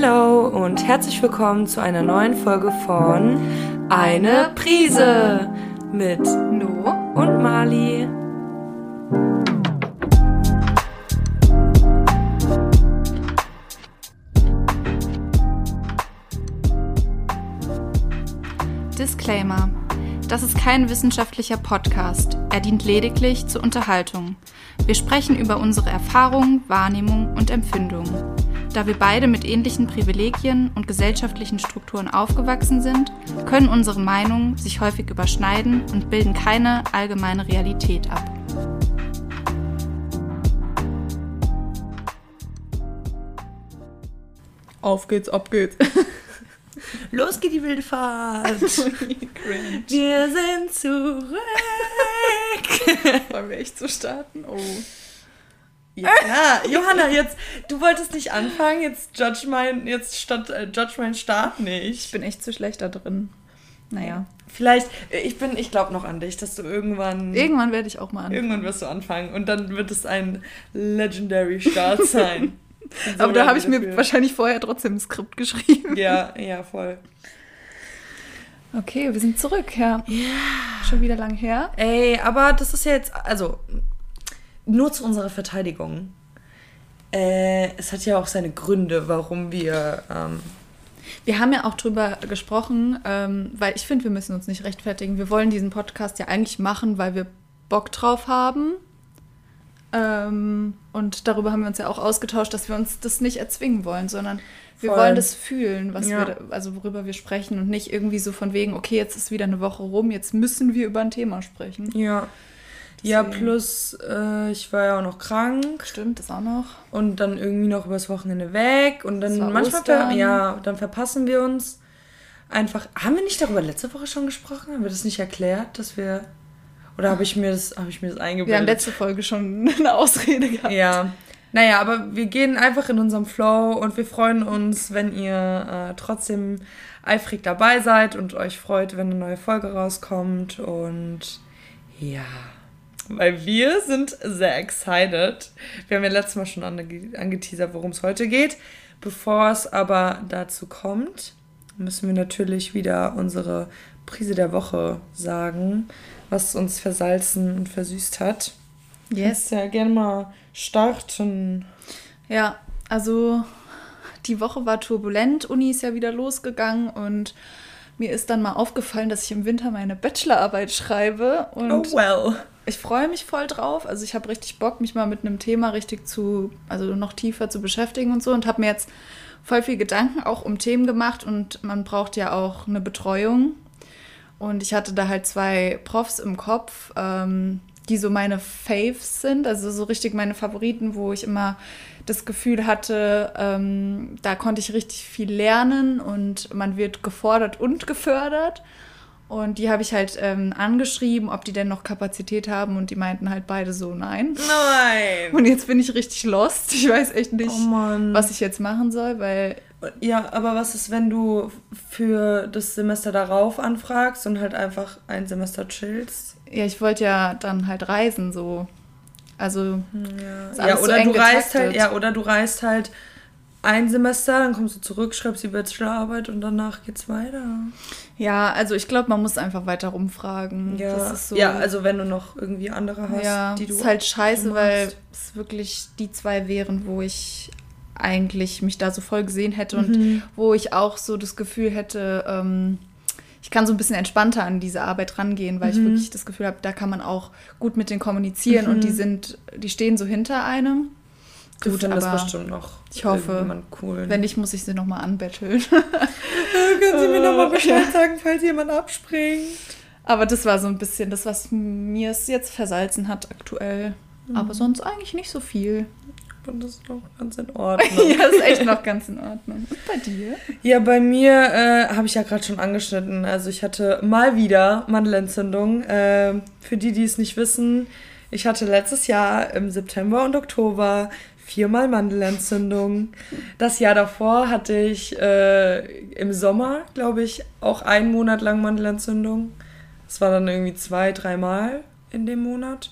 Hallo und herzlich willkommen zu einer neuen Folge von Eine Prise mit No und Mali. Disclaimer. Das ist kein wissenschaftlicher Podcast. Er dient lediglich zur Unterhaltung. Wir sprechen über unsere Erfahrungen, Wahrnehmung und Empfindungen. Da wir beide mit ähnlichen Privilegien und gesellschaftlichen Strukturen aufgewachsen sind, können unsere Meinungen sich häufig überschneiden und bilden keine allgemeine Realität ab. Auf geht's, ab geht's. Los geht die wilde Fahrt. wir sind zurück. Wollen wir echt so starten? Oh. Ja, Johanna, jetzt, du wolltest nicht anfangen, jetzt judge mein, jetzt statt, äh, judge mein Start nicht. Ich bin echt zu schlecht da drin. Naja. Vielleicht, äh, ich bin, ich glaube noch an dich, dass du irgendwann. Irgendwann werde ich auch mal anfangen. Irgendwann wirst du anfangen und dann wird es ein Legendary Start sein. So Aber da habe ich mir dafür. wahrscheinlich vorher trotzdem ein Skript geschrieben. Ja, ja, voll. Okay, wir sind zurück, ja. Ja. Schon wieder lang her. Ey, aber das ist ja jetzt, also, nur zu unserer Verteidigung. Äh, es hat ja auch seine Gründe, warum wir. Ähm wir haben ja auch drüber gesprochen, ähm, weil ich finde, wir müssen uns nicht rechtfertigen. Wir wollen diesen Podcast ja eigentlich machen, weil wir Bock drauf haben. Ähm, und darüber haben wir uns ja auch ausgetauscht, dass wir uns das nicht erzwingen wollen, sondern wir Voll. wollen das fühlen, was ja. wir, also worüber wir sprechen und nicht irgendwie so von wegen, okay, jetzt ist wieder eine Woche rum, jetzt müssen wir über ein Thema sprechen. Ja. Deswegen. Ja, plus äh, ich war ja auch noch krank. Stimmt, das auch noch. Und dann irgendwie noch übers Wochenende weg. Und dann manchmal, ver ja, dann verpassen wir uns einfach. Haben wir nicht darüber letzte Woche schon gesprochen? Haben wir das nicht erklärt, dass wir. Oder habe ich mir das, habe ich mir das eingebildet? Wir haben letzte Folge schon eine Ausrede gehabt. Ja. Naja, aber wir gehen einfach in unserem Flow und wir freuen uns, wenn ihr äh, trotzdem eifrig dabei seid und euch freut, wenn eine neue Folge rauskommt. Und ja weil wir sind sehr excited. Wir haben ja letztes Mal schon ange angeteasert, worum es heute geht. Bevor es aber dazu kommt, müssen wir natürlich wieder unsere Prise der Woche sagen, was uns versalzen und versüßt hat. Yes. ja gerne mal starten. Ja, also die Woche war turbulent. Uni ist ja wieder losgegangen und mir ist dann mal aufgefallen, dass ich im Winter meine Bachelorarbeit schreibe. Und oh well ich freue mich voll drauf. Also ich habe richtig Bock, mich mal mit einem Thema richtig zu, also noch tiefer zu beschäftigen und so und habe mir jetzt voll viel Gedanken auch um Themen gemacht und man braucht ja auch eine Betreuung. Und ich hatte da halt zwei Profs im Kopf, ähm, die so meine Faves sind, also so richtig meine Favoriten, wo ich immer das Gefühl hatte, ähm, da konnte ich richtig viel lernen und man wird gefordert und gefördert. Und die habe ich halt ähm, angeschrieben, ob die denn noch Kapazität haben. Und die meinten halt beide so, nein. Nein. Und jetzt bin ich richtig lost. Ich weiß echt nicht, oh was ich jetzt machen soll, weil. Ja, aber was ist, wenn du für das Semester darauf anfragst und halt einfach ein Semester chillst? Ja, ich wollte ja dann halt reisen, so. Also. Ja, ja oder so du reist halt, ja, oder du reist halt ein Semester, dann kommst du zurück, schreibst die Bachelorarbeit und danach geht's weiter. Ja, also ich glaube, man muss einfach weiter rumfragen. Ja, so, ja also wenn du noch irgendwie andere hast, ja, die du. ist halt scheiße, weil es wirklich die zwei wären, wo ich eigentlich mich da so voll gesehen hätte mhm. und wo ich auch so das Gefühl hätte, ähm, ich kann so ein bisschen entspannter an diese Arbeit rangehen, weil mhm. ich wirklich das Gefühl habe, da kann man auch gut mit denen kommunizieren mhm. und die sind, die stehen so hinter einem. Du findest aber bestimmt noch ich hoffe, cool. Wenn nicht, muss ich sie nochmal anbetteln. Können Sie mir nochmal Bescheid sagen, falls jemand abspringt? Aber das war so ein bisschen das, was mir es jetzt versalzen hat aktuell. Mhm. Aber sonst eigentlich nicht so viel. Und das ist noch ganz in Ordnung. ja, ist echt noch ganz in Ordnung. Und bei dir? Ja, bei mir äh, habe ich ja gerade schon angeschnitten. Also ich hatte mal wieder Mandelentzündung. Äh, für die, die es nicht wissen, ich hatte letztes Jahr im September und Oktober viermal Mandelentzündung. Das Jahr davor hatte ich äh, im Sommer, glaube ich, auch einen Monat lang Mandelentzündung. Das war dann irgendwie zwei, dreimal in dem Monat.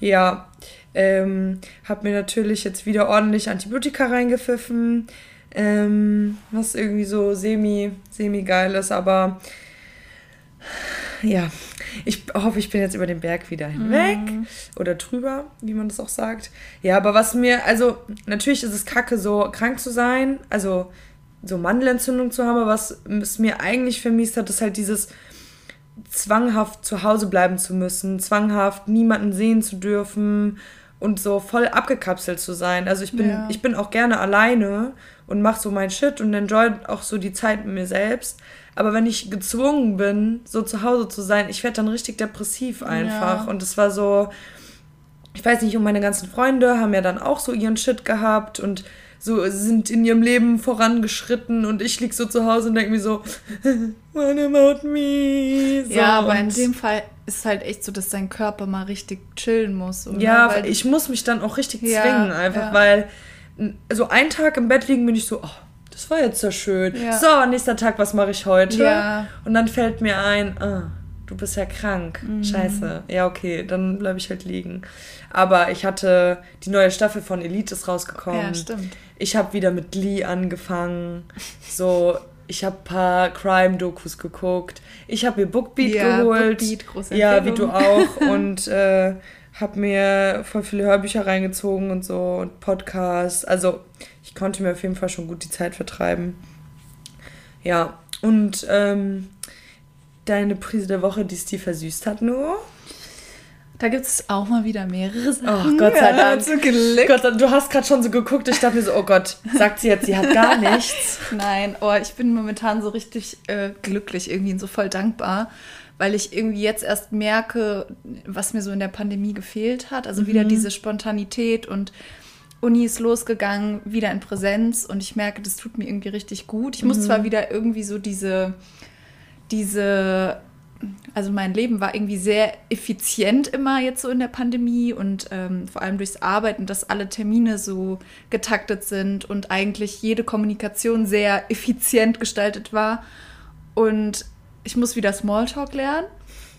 Ja, ähm, habe mir natürlich jetzt wieder ordentlich Antibiotika reingepfiffen. ähm, was irgendwie so semi, semi geil ist, aber ja, ich hoffe, ich bin jetzt über den Berg wieder hinweg mhm. oder drüber, wie man das auch sagt. Ja, aber was mir, also natürlich ist es kacke, so krank zu sein, also so Mandelentzündung zu haben, aber was es mir eigentlich vermisst hat, ist halt dieses zwanghaft zu Hause bleiben zu müssen, zwanghaft niemanden sehen zu dürfen und so voll abgekapselt zu sein. Also ich bin, ja. ich bin auch gerne alleine und mache so mein Shit und enjoy auch so die Zeit mit mir selbst. Aber wenn ich gezwungen bin, so zu Hause zu sein, ich werde dann richtig depressiv einfach. Ja. Und es war so, ich weiß nicht, und meine ganzen Freunde haben ja dann auch so ihren Shit gehabt und so sind in ihrem Leben vorangeschritten und ich lieg so zu Hause und denke mir so, what about me? So, ja, aber in dem Fall ist halt echt so, dass dein Körper mal richtig chillen muss. Oder? Ja, weil ich muss mich dann auch richtig ja, zwingen, einfach, ja. weil so einen Tag im Bett liegen bin ich so, oh, das war jetzt so schön. Ja. So, nächster Tag, was mache ich heute? Ja. Und dann fällt mir ein, ah, du bist ja krank. Mhm. Scheiße. Ja, okay, dann bleibe ich halt liegen. Aber ich hatte die neue Staffel von Elite ist rausgekommen. Ja, stimmt. Ich habe wieder mit Lee angefangen. So, ich habe ein paar Crime-Dokus geguckt. Ich habe mir Bookbeat ja, geholt. Bookbeat, große Ja, wie du auch. Und äh, habe mir voll viele Hörbücher reingezogen und so und Podcasts. Also ich konnte mir auf jeden Fall schon gut die Zeit vertreiben. Ja, und ähm, deine Prise der Woche, die es dir versüßt hat, nur? Da gibt es auch mal wieder mehrere Sachen. Oh, Gott sei Dank. Ja, Glück. Gott, du hast gerade schon so geguckt, ich dachte mir so, oh Gott, sagt sie jetzt, sie hat gar nichts. Nein, oh, ich bin momentan so richtig äh, glücklich irgendwie und so voll dankbar, weil ich irgendwie jetzt erst merke, was mir so in der Pandemie gefehlt hat. Also mhm. wieder diese Spontanität und Uni ist losgegangen, wieder in Präsenz und ich merke, das tut mir irgendwie richtig gut. Ich muss mhm. zwar wieder irgendwie so diese, diese, also mein Leben war irgendwie sehr effizient immer jetzt so in der Pandemie und ähm, vor allem durchs Arbeiten, dass alle Termine so getaktet sind und eigentlich jede Kommunikation sehr effizient gestaltet war. Und ich muss wieder Smalltalk lernen,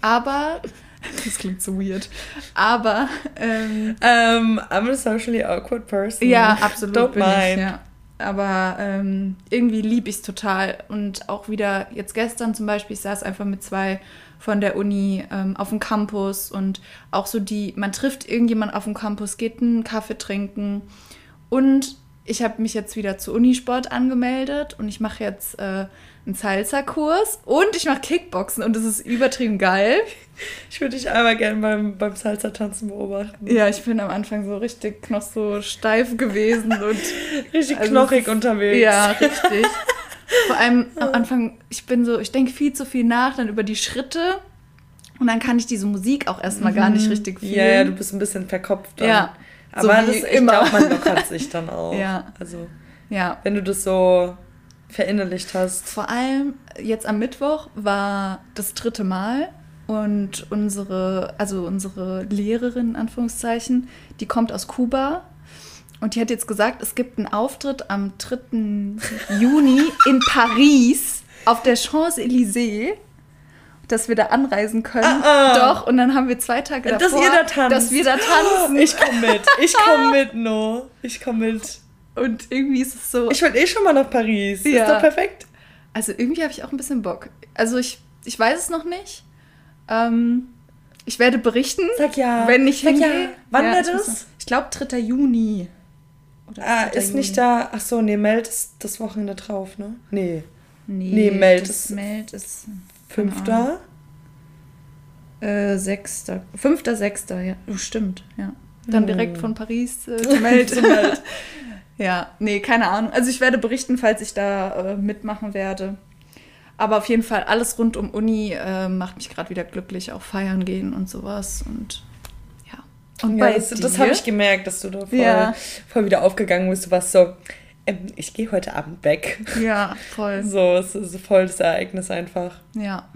aber das klingt so weird. Aber. Ähm, um, I'm a socially awkward person. Ja, absolut. Don't bin mind. Ich, ja. Aber ähm, irgendwie liebe ich es total. Und auch wieder jetzt gestern zum Beispiel, ich saß einfach mit zwei von der Uni ähm, auf dem Campus und auch so die, man trifft irgendjemand auf dem Campus, geht einen Kaffee trinken und ich habe mich jetzt wieder zu Unisport angemeldet und ich mache jetzt äh, einen Salsa-Kurs und ich mache Kickboxen und das ist übertrieben geil. Ich würde dich einmal gerne beim, beim Salsa-Tanzen beobachten. Ja, ich bin am Anfang so richtig noch so steif gewesen und. richtig also knochig unterwegs. Ja, richtig. Vor allem am Anfang, ich bin so, ich denke viel zu viel nach, dann über die Schritte und dann kann ich diese Musik auch erstmal mhm. gar nicht mhm. richtig fühlen. Ja, ja, du bist ein bisschen verkopft. Dann. Ja. Aber so das, ich glaube, man lockert sich dann auch. Ja. Also, ja. wenn du das so verinnerlicht hast. Vor allem jetzt am Mittwoch war das dritte Mal und unsere, also unsere Lehrerin, in Anführungszeichen, die kommt aus Kuba und die hat jetzt gesagt, es gibt einen Auftritt am 3. Juni in Paris auf der Champs-Élysées dass wir da anreisen können. Ah, ah. Doch, und dann haben wir zwei Tage davor, dass, ihr da tanzt. dass wir da tanzen. Ich komme mit, ich komme mit, No. Ich komme mit. Und irgendwie ist es so. Ich wollte eh schon mal nach Paris. Ja. Ist doch perfekt. Also irgendwie habe ich auch ein bisschen Bock. Also ich, ich weiß es noch nicht. Ähm, ich werde berichten. Sag ja. Wenn ich Sag hingehe. Ja. Wann ja, wird es? Ich glaube 3. Juni. Oder ah, ist Juni. nicht da. Ach so, nee, Meld ist das Wochenende drauf, ne? Nee. Nee, nee Meld ist. Meld ist. Fünfter? Äh, sechster. Fünfter, sechster, ja. Oh, stimmt, ja. Dann hm. direkt von Paris äh, zu Meld. zu Meld. Ja, nee, keine Ahnung. Also ich werde berichten, falls ich da äh, mitmachen werde. Aber auf jeden Fall alles rund um Uni äh, macht mich gerade wieder glücklich, auch feiern gehen und sowas. Und ja. Und ja, das, das habe ich gemerkt, dass du da voll, ja. voll wieder aufgegangen bist. Du warst so, ähm, ich gehe heute Abend weg. Ja, voll. So, es ist voll das Ereignis einfach. Ja.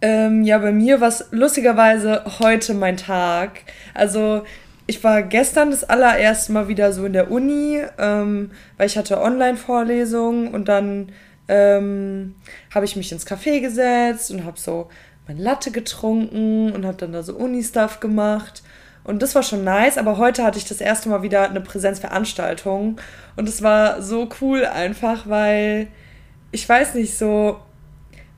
Ähm, ja, bei mir war es lustigerweise heute mein Tag. Also ich war gestern das allererste Mal wieder so in der Uni, ähm, weil ich hatte Online-Vorlesungen und dann ähm, habe ich mich ins Café gesetzt und habe so mein Latte getrunken und habe dann da so Uni-Stuff gemacht. Und das war schon nice, aber heute hatte ich das erste Mal wieder eine Präsenzveranstaltung. Und es war so cool einfach, weil ich weiß nicht, so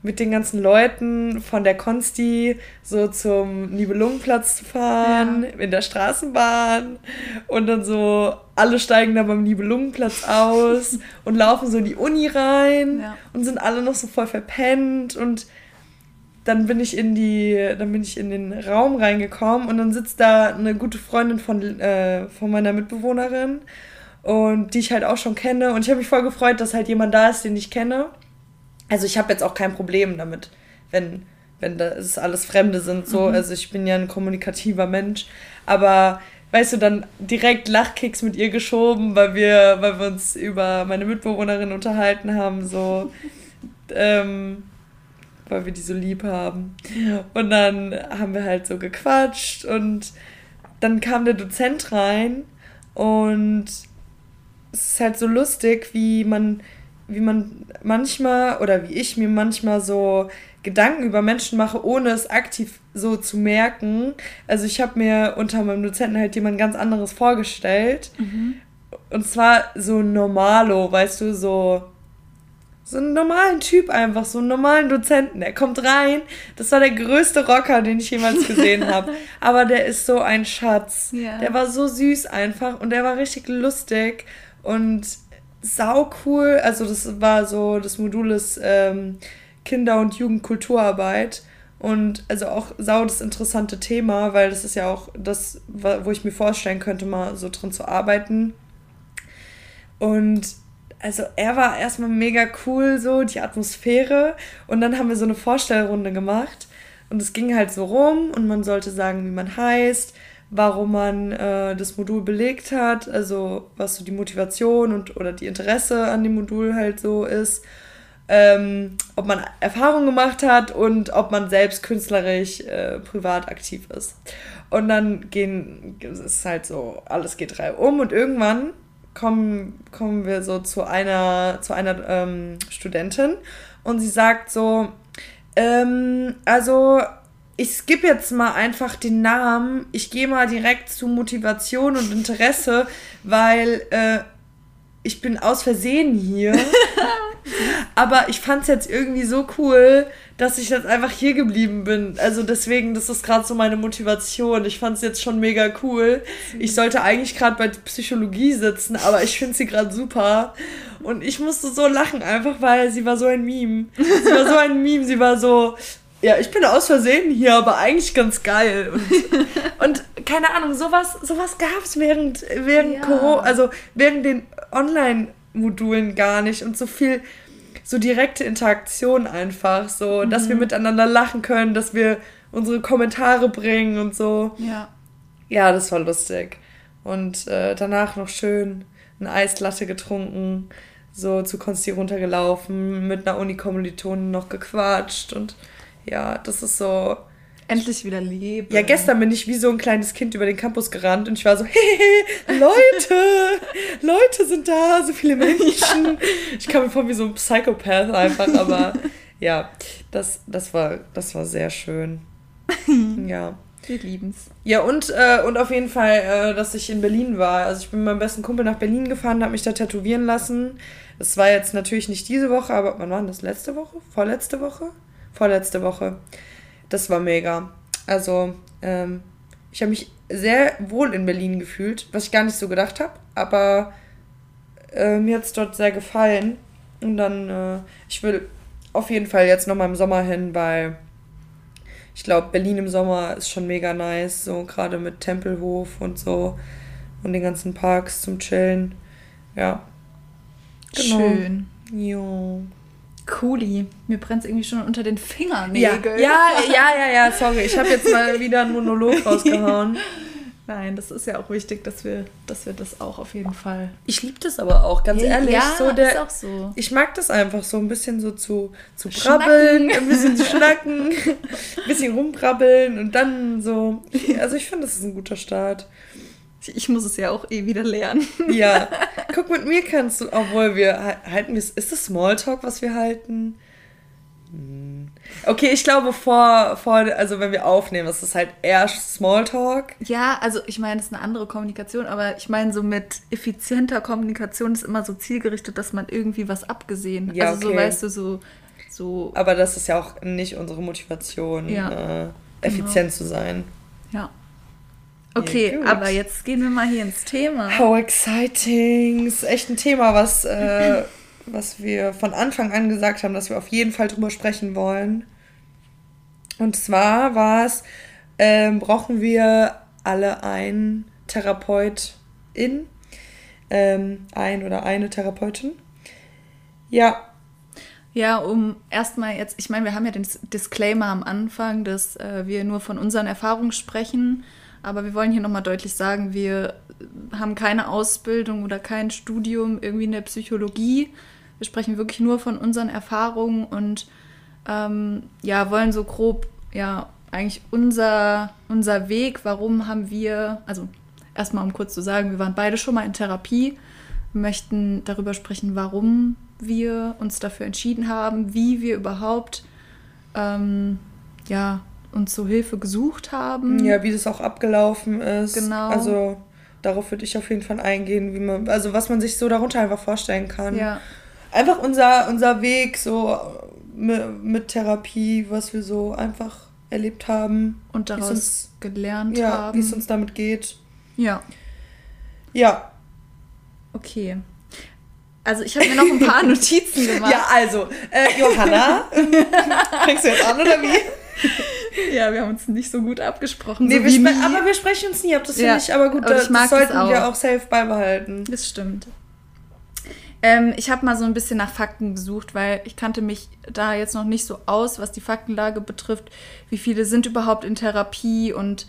mit den ganzen Leuten von der Konsti so zum Nibelungenplatz zu fahren, ja. in der Straßenbahn und dann so, alle steigen da beim Nibelungenplatz aus und laufen so in die Uni rein ja. und sind alle noch so voll verpennt und dann bin ich in die, dann bin ich in den Raum reingekommen und dann sitzt da eine gute Freundin von, äh, von meiner Mitbewohnerin und die ich halt auch schon kenne und ich habe mich voll gefreut, dass halt jemand da ist, den ich kenne also ich habe jetzt auch kein Problem damit, wenn, wenn das alles Fremde sind. So. Mhm. Also ich bin ja ein kommunikativer Mensch. Aber weißt du, dann direkt Lachkicks mit ihr geschoben, weil wir, weil wir uns über meine Mitbewohnerin unterhalten haben, so ähm, weil wir die so lieb haben. Und dann haben wir halt so gequatscht und dann kam der Dozent rein und es ist halt so lustig, wie man wie man manchmal oder wie ich mir manchmal so Gedanken über Menschen mache, ohne es aktiv so zu merken. Also ich habe mir unter meinem Dozenten halt jemand ganz anderes vorgestellt. Mhm. Und zwar so normalo, weißt du, so so einen normalen Typ einfach, so einen normalen Dozenten. Der kommt rein. Das war der größte Rocker, den ich jemals gesehen habe. Aber der ist so ein Schatz. Ja. Der war so süß einfach und der war richtig lustig und sau cool. Also das war so, das Modul ist ähm, Kinder- und Jugendkulturarbeit. Und also auch sau das interessante Thema, weil das ist ja auch das, wo ich mir vorstellen könnte, mal so drin zu arbeiten. Und also er war erstmal mega cool, so die Atmosphäre. Und dann haben wir so eine Vorstellrunde gemacht. Und es ging halt so rum und man sollte sagen, wie man heißt, warum man äh, das Modul belegt hat, also was so die Motivation und oder die Interesse an dem Modul halt so ist, ähm, ob man Erfahrungen gemacht hat und ob man selbst künstlerisch äh, privat aktiv ist. Und dann gehen, es ist halt so, alles geht drei um und irgendwann kommen, kommen wir so zu einer, zu einer ähm, Studentin und sie sagt so, ähm, also ich skippe jetzt mal einfach den Namen. Ich gehe mal direkt zu Motivation und Interesse, weil äh, ich bin aus Versehen hier. Aber ich fand es jetzt irgendwie so cool, dass ich jetzt einfach hier geblieben bin. Also deswegen, das ist gerade so meine Motivation. Ich fand es jetzt schon mega cool. Ich sollte eigentlich gerade bei Psychologie sitzen, aber ich finde sie gerade super. Und ich musste so lachen, einfach weil sie war so ein Meme. Sie war so ein Meme, sie war so, ja, ich bin aus Versehen hier, aber eigentlich ganz geil. Und, und keine Ahnung, sowas, sowas gab es während, während ja. Corona, also während den Online-Modulen gar nicht und so viel, so direkte Interaktion einfach, so, mhm. dass wir mhm. miteinander lachen können, dass wir unsere Kommentare bringen und so. Ja. Ja, das war lustig. Und äh, danach noch schön eine Eislatte getrunken, so zu Konsti runtergelaufen, mit einer Unikommilitonin noch gequatscht und ja, das ist so. Endlich wieder Leben. Ja, gestern bin ich wie so ein kleines Kind über den Campus gerannt und ich war so, hey, Leute, Leute sind da, so viele Menschen. Ja. Ich kam mir vor wie so ein Psychopath einfach, aber ja, das, das, war, das war sehr schön. Ja. Wir lieben's. Ja, und, äh, und auf jeden Fall, äh, dass ich in Berlin war. Also ich bin mit meinem besten Kumpel nach Berlin gefahren, habe mich da tätowieren lassen. Das war jetzt natürlich nicht diese Woche, aber wann war das? Letzte Woche? Vorletzte Woche? Vorletzte Woche. Das war mega. Also, ähm, ich habe mich sehr wohl in Berlin gefühlt, was ich gar nicht so gedacht habe, aber äh, mir hat es dort sehr gefallen. Und dann, äh, ich will auf jeden Fall jetzt nochmal im Sommer hin, weil ich glaube, Berlin im Sommer ist schon mega nice, so gerade mit Tempelhof und so und den ganzen Parks zum Chillen. Ja. Genau. Schön. Jo. Cooli. Mir brennt es irgendwie schon unter den Fingernägeln. Ja, ja, ja, ja, ja sorry. Ich habe jetzt mal wieder einen Monolog rausgehauen. Nein, das ist ja auch wichtig, dass wir, dass wir das auch auf jeden Fall. Ich liebe das aber auch, ganz ja, ehrlich. Ja, so der, ist auch so. Ich mag das einfach so ein bisschen so zu, zu brabbeln, ein bisschen zu schnacken, ein bisschen rumbrabbeln und dann so. Also ich finde, das ist ein guter Start. Ich muss es ja auch eh wieder lernen. Ja. Guck, mit mir kannst du, obwohl wir halten, ist das Smalltalk, was wir halten? Hm. Okay, ich glaube, vor, vor, also wenn wir aufnehmen, ist es halt eher Smalltalk. Ja, also ich meine, es ist eine andere Kommunikation, aber ich meine, so mit effizienter Kommunikation ist immer so zielgerichtet, dass man irgendwie was abgesehen. Ja, also okay. so weißt du, so, so. Aber das ist ja auch nicht unsere Motivation, ja, äh, effizient genau. zu sein. Ja. Okay, ja, aber jetzt gehen wir mal hier ins Thema. How exciting! Ist echt ein Thema, was, äh, was wir von Anfang an gesagt haben, dass wir auf jeden Fall drüber sprechen wollen. Und zwar war es, ähm, brauchen wir alle einen Therapeutin, ähm, ein oder eine Therapeutin. Ja. Ja, um erstmal jetzt, ich meine, wir haben ja den Disclaimer am Anfang, dass äh, wir nur von unseren Erfahrungen sprechen, aber wir wollen hier nochmal deutlich sagen, wir haben keine Ausbildung oder kein Studium irgendwie in der Psychologie. Wir sprechen wirklich nur von unseren Erfahrungen und ähm, ja, wollen so grob, ja, eigentlich unser, unser Weg, warum haben wir, also erstmal um kurz zu sagen, wir waren beide schon mal in Therapie, wir möchten darüber sprechen, warum wir uns dafür entschieden haben, wie wir überhaupt ähm, ja, uns so Hilfe gesucht haben. Ja, wie das auch abgelaufen ist. Genau. Also darauf würde ich auf jeden Fall eingehen, wie man, also was man sich so darunter einfach vorstellen kann. Ja. Einfach unser, unser Weg, so mit, mit Therapie, was wir so einfach erlebt haben. Und daraus uns, gelernt ja, haben. Wie es uns damit geht. Ja. Ja. Okay. Also ich habe mir noch ein paar Notizen gemacht. Ja, also, äh, Johanna, fängst du jetzt an oder wie? Ja, wir haben uns nicht so gut abgesprochen. Nee, so wir aber wir sprechen uns nie ab, das finde ich aber gut, aber das, das sollten wir auch safe beibehalten. Das stimmt. Ähm, ich habe mal so ein bisschen nach Fakten gesucht, weil ich kannte mich da jetzt noch nicht so aus, was die Faktenlage betrifft. Wie viele sind überhaupt in Therapie und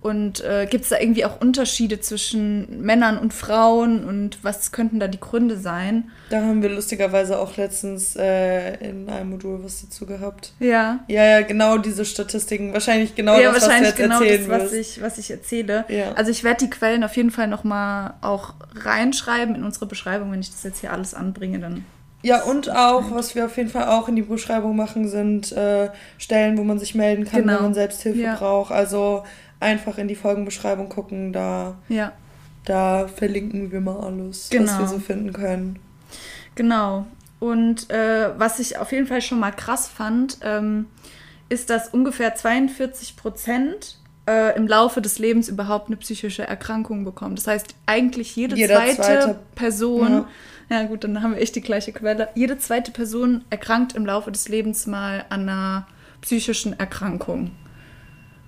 und äh, gibt es da irgendwie auch Unterschiede zwischen Männern und Frauen und was könnten da die Gründe sein? Da haben wir lustigerweise auch letztens äh, in einem Modul was dazu gehabt. Ja. Ja, ja, genau diese Statistiken. Wahrscheinlich genau ja, das, wahrscheinlich was du jetzt genau erzählen das, was ich, was ich erzähle. Ja. Also ich werde die Quellen auf jeden Fall nochmal auch reinschreiben in unsere Beschreibung, wenn ich das jetzt hier alles anbringe, dann ja, und auch, was wir auf jeden Fall auch in die Beschreibung machen, sind äh, Stellen, wo man sich melden kann, genau. wenn man Selbsthilfe ja. braucht. Also einfach in die Folgenbeschreibung gucken, da, ja. da verlinken wir mal alles, genau. was wir so finden können. Genau. Und äh, was ich auf jeden Fall schon mal krass fand, ähm, ist, dass ungefähr 42 Prozent äh, im Laufe des Lebens überhaupt eine psychische Erkrankung bekommen. Das heißt, eigentlich jede zweite, zweite, Person, ja. ja. gut, dann haben wir echt die gleiche Quelle, jede zweite Person erkrankt im Laufe des Lebens mal an einer psychischen Erkrankung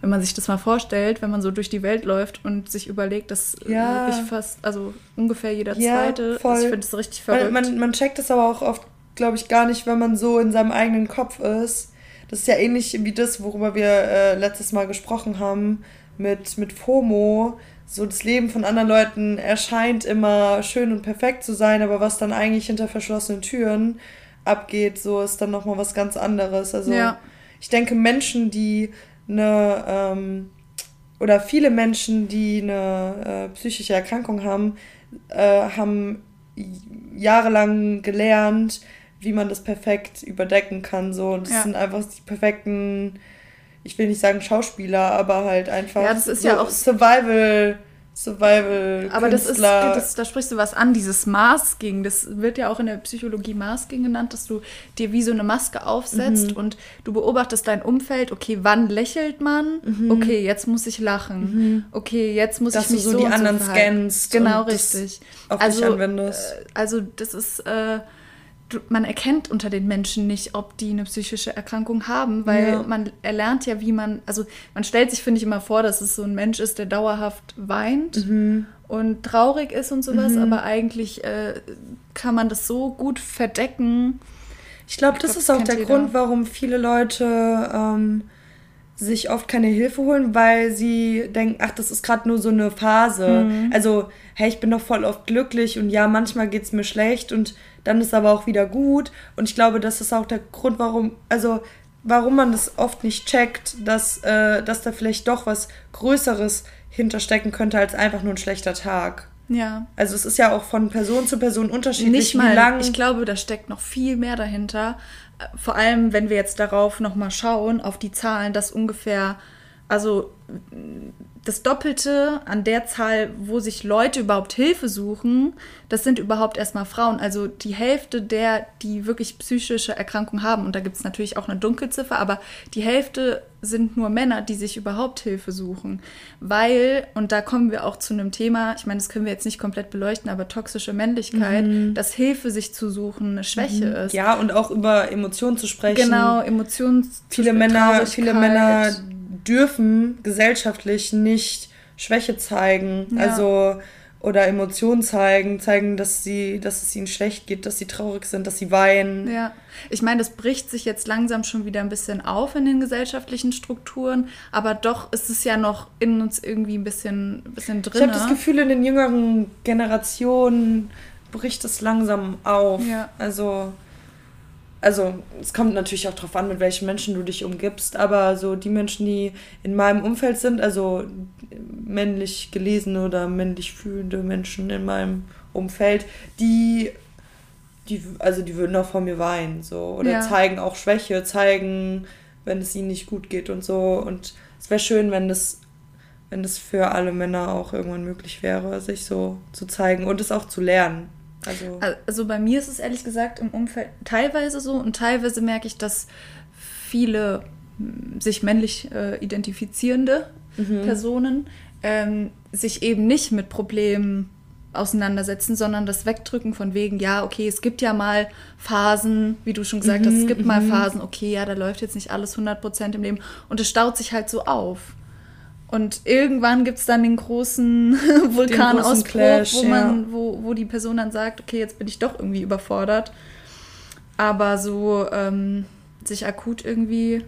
wenn man sich das mal vorstellt, wenn man so durch die Welt läuft und sich überlegt, dass ja. wirklich fast, also ungefähr jeder ja, zweite, also ich finde es richtig verrückt. Man, man checkt das aber auch oft, glaube ich, gar nicht, wenn man so in seinem eigenen Kopf ist. Das ist ja ähnlich wie das, worüber wir äh, letztes Mal gesprochen haben, mit, mit FOMO. So das Leben von anderen Leuten erscheint immer schön und perfekt zu sein, aber was dann eigentlich hinter verschlossenen Türen abgeht, so ist dann nochmal was ganz anderes. Also ja. ich denke, Menschen, die eine ähm, oder viele Menschen, die eine äh, psychische Erkrankung haben, äh, haben jahrelang gelernt, wie man das perfekt überdecken kann. So. Und das ja. sind einfach die perfekten, ich will nicht sagen Schauspieler, aber halt einfach ja, das ist so ja auch Survival. Survival. Aber das ist, das, da sprichst du was an, dieses Masking. Das wird ja auch in der Psychologie Masking genannt, dass du dir wie so eine Maske aufsetzt mhm. und du beobachtest dein Umfeld. Okay, wann lächelt man? Mhm. Okay, jetzt muss ich lachen. Mhm. Okay, jetzt muss dass ich mich du so, so die anderen so scannst. Genau, richtig. auf also, dich anwendest. Äh, also, das ist. Äh, man erkennt unter den Menschen nicht, ob die eine psychische Erkrankung haben, weil ja. man erlernt ja, wie man, also man stellt sich, finde ich, immer vor, dass es so ein Mensch ist, der dauerhaft weint mhm. und traurig ist und sowas, mhm. aber eigentlich äh, kann man das so gut verdecken. Ich glaube, das glaub, ist auch der jeder. Grund, warum viele Leute ähm, sich oft keine Hilfe holen, weil sie denken, ach, das ist gerade nur so eine Phase. Mhm. Also, hey, ich bin doch voll oft glücklich und ja, manchmal geht es mir schlecht und dann ist aber auch wieder gut. Und ich glaube, das ist auch der Grund, warum, also warum man das oft nicht checkt, dass, äh, dass da vielleicht doch was Größeres hinterstecken könnte als einfach nur ein schlechter Tag. Ja. Also es ist ja auch von Person zu Person unterschiedlich, Nicht mal, wie lang. Ich glaube, da steckt noch viel mehr dahinter. Vor allem, wenn wir jetzt darauf nochmal schauen, auf die Zahlen, dass ungefähr, also das Doppelte an der Zahl, wo sich Leute überhaupt Hilfe suchen, das sind überhaupt erstmal Frauen. Also die Hälfte der, die wirklich psychische Erkrankungen haben, und da gibt es natürlich auch eine Dunkelziffer, aber die Hälfte sind nur Männer, die sich überhaupt Hilfe suchen. Weil, und da kommen wir auch zu einem Thema, ich meine, das können wir jetzt nicht komplett beleuchten, aber toxische Männlichkeit, mhm. dass Hilfe sich zu suchen eine Schwäche mhm. ist. Ja, und auch über Emotionen zu sprechen. Genau, Emotionen viele Männer, viele Männer dürfen gesellschaftlich nicht Schwäche zeigen. Ja. Also oder Emotionen zeigen, zeigen, dass sie, dass es ihnen schlecht geht, dass sie traurig sind, dass sie weinen. Ja, ich meine, das bricht sich jetzt langsam schon wieder ein bisschen auf in den gesellschaftlichen Strukturen, aber doch ist es ja noch in uns irgendwie ein bisschen, ein bisschen drin. Ich habe das Gefühl, in den jüngeren Generationen bricht es langsam auf. Ja. Also also es kommt natürlich auch darauf an, mit welchen Menschen du dich umgibst, aber so die Menschen, die in meinem Umfeld sind, also männlich gelesene oder männlich fühlende Menschen in meinem Umfeld, die, die also die würden auch vor mir weinen, so oder ja. zeigen auch Schwäche, zeigen, wenn es ihnen nicht gut geht und so und es wäre schön, wenn das wenn das für alle Männer auch irgendwann möglich wäre, sich so zu zeigen und es auch zu lernen. Also, also bei mir ist es ehrlich gesagt im Umfeld teilweise so und teilweise merke ich, dass viele sich männlich äh, identifizierende mhm. Personen ähm, sich eben nicht mit Problemen auseinandersetzen, sondern das Wegdrücken von wegen, ja, okay, es gibt ja mal Phasen, wie du schon gesagt mhm, hast, es gibt mhm. mal Phasen, okay, ja, da läuft jetzt nicht alles 100% im Leben und es staut sich halt so auf. Und irgendwann gibt es dann den großen Vulkanausbruch, wo, man, ja. wo, wo die Person dann sagt, okay, jetzt bin ich doch irgendwie überfordert. Aber so ähm, sich akut irgendwie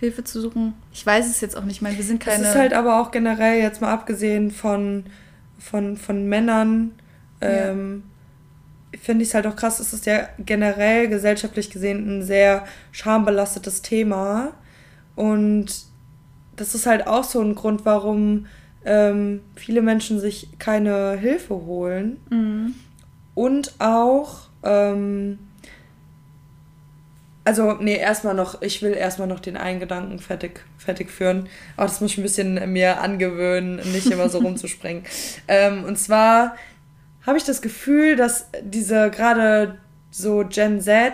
Hilfe zu suchen, ich weiß es jetzt auch nicht. Ich meine, wir sind keine. Es ist halt aber auch generell, jetzt mal abgesehen von, von, von Männern, ähm, ja. finde ich es halt auch krass, es ist ja generell gesellschaftlich gesehen ein sehr schambelastetes Thema. Und das ist halt auch so ein Grund, warum ähm, viele Menschen sich keine Hilfe holen. Mhm. Und auch, ähm, also, nee, erstmal noch, ich will erstmal noch den einen Gedanken fertig, fertig führen. Aber das muss ich ein bisschen mir angewöhnen, nicht immer so rumzuspringen. Ähm, und zwar habe ich das Gefühl, dass diese gerade so Gen Z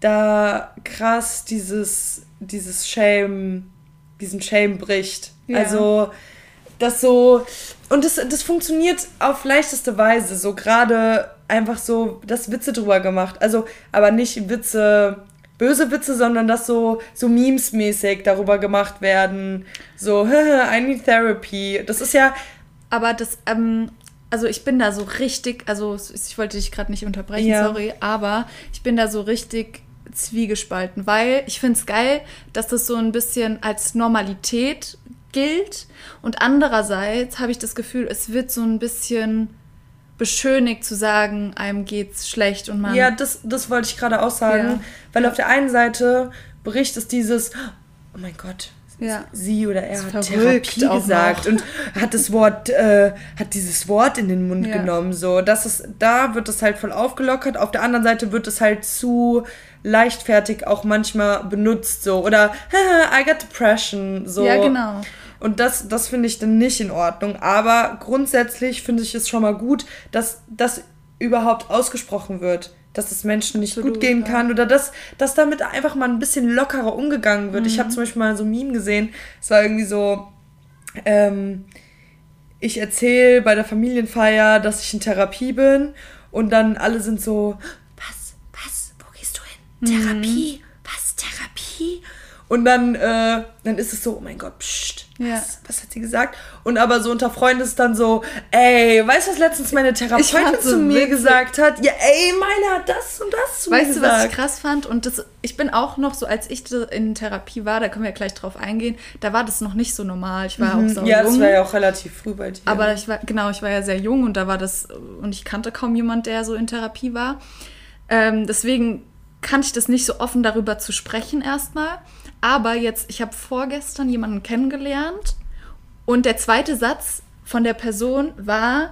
da krass dieses, dieses Shame diesen Shame bricht. Ja. Also das so und das, das funktioniert auf leichteste Weise, so gerade einfach so das Witze drüber gemacht. Also aber nicht Witze böse Witze, sondern dass so so Memes-mäßig darüber gemacht werden. So, I need therapy. Das ist ja. Aber das, ähm, also ich bin da so richtig, also ich wollte dich gerade nicht unterbrechen, ja. sorry, aber ich bin da so richtig zwiegespalten, weil ich finde es geil, dass das so ein bisschen als Normalität gilt und andererseits habe ich das Gefühl, es wird so ein bisschen beschönigt zu sagen, einem geht's schlecht und man. Ja, das, das wollte ich gerade auch sagen, ja. weil auf der einen Seite bricht es dieses, oh mein Gott, ja. sie oder er hat Therapie gesagt und hat das Wort, äh, hat dieses Wort in den Mund ja. genommen. So, das ist, da wird es halt voll aufgelockert. Auf der anderen Seite wird es halt zu leichtfertig auch manchmal benutzt, so oder I got depression, so. Ja, genau. Und das, das finde ich dann nicht in Ordnung. Aber grundsätzlich finde ich es schon mal gut, dass das überhaupt ausgesprochen wird dass es Menschen nicht Absolut, gut gehen kann ja. oder dass, dass damit einfach mal ein bisschen lockerer umgegangen wird. Mhm. Ich habe zum Beispiel mal so ein Meme gesehen, es war irgendwie so, ähm, ich erzähle bei der Familienfeier, dass ich in Therapie bin und dann alle sind so, was, was, wo gehst du hin? Mhm. Therapie, was, Therapie? Und dann, äh, dann ist es so, oh mein Gott, pst, ja. Was, was, hat sie gesagt? Und aber so unter Freunden ist dann so, ey, weißt du, was letztens meine Therapeutin so zu mir gesagt hat? Ja, ey, meine hat das und das zu weißt mir gesagt. Weißt du, was ich krass fand? Und das, ich bin auch noch so, als ich in Therapie war, da können wir ja gleich drauf eingehen, da war das noch nicht so normal. Ich war mhm. auch so Ja, jung. das war ja auch relativ früh bei dir. Aber ich war, genau, ich war ja sehr jung und da war das, und ich kannte kaum jemand, der so in Therapie war. Ähm, deswegen kannte ich das nicht so offen darüber zu sprechen erstmal. Aber jetzt, ich habe vorgestern jemanden kennengelernt und der zweite Satz von der Person war,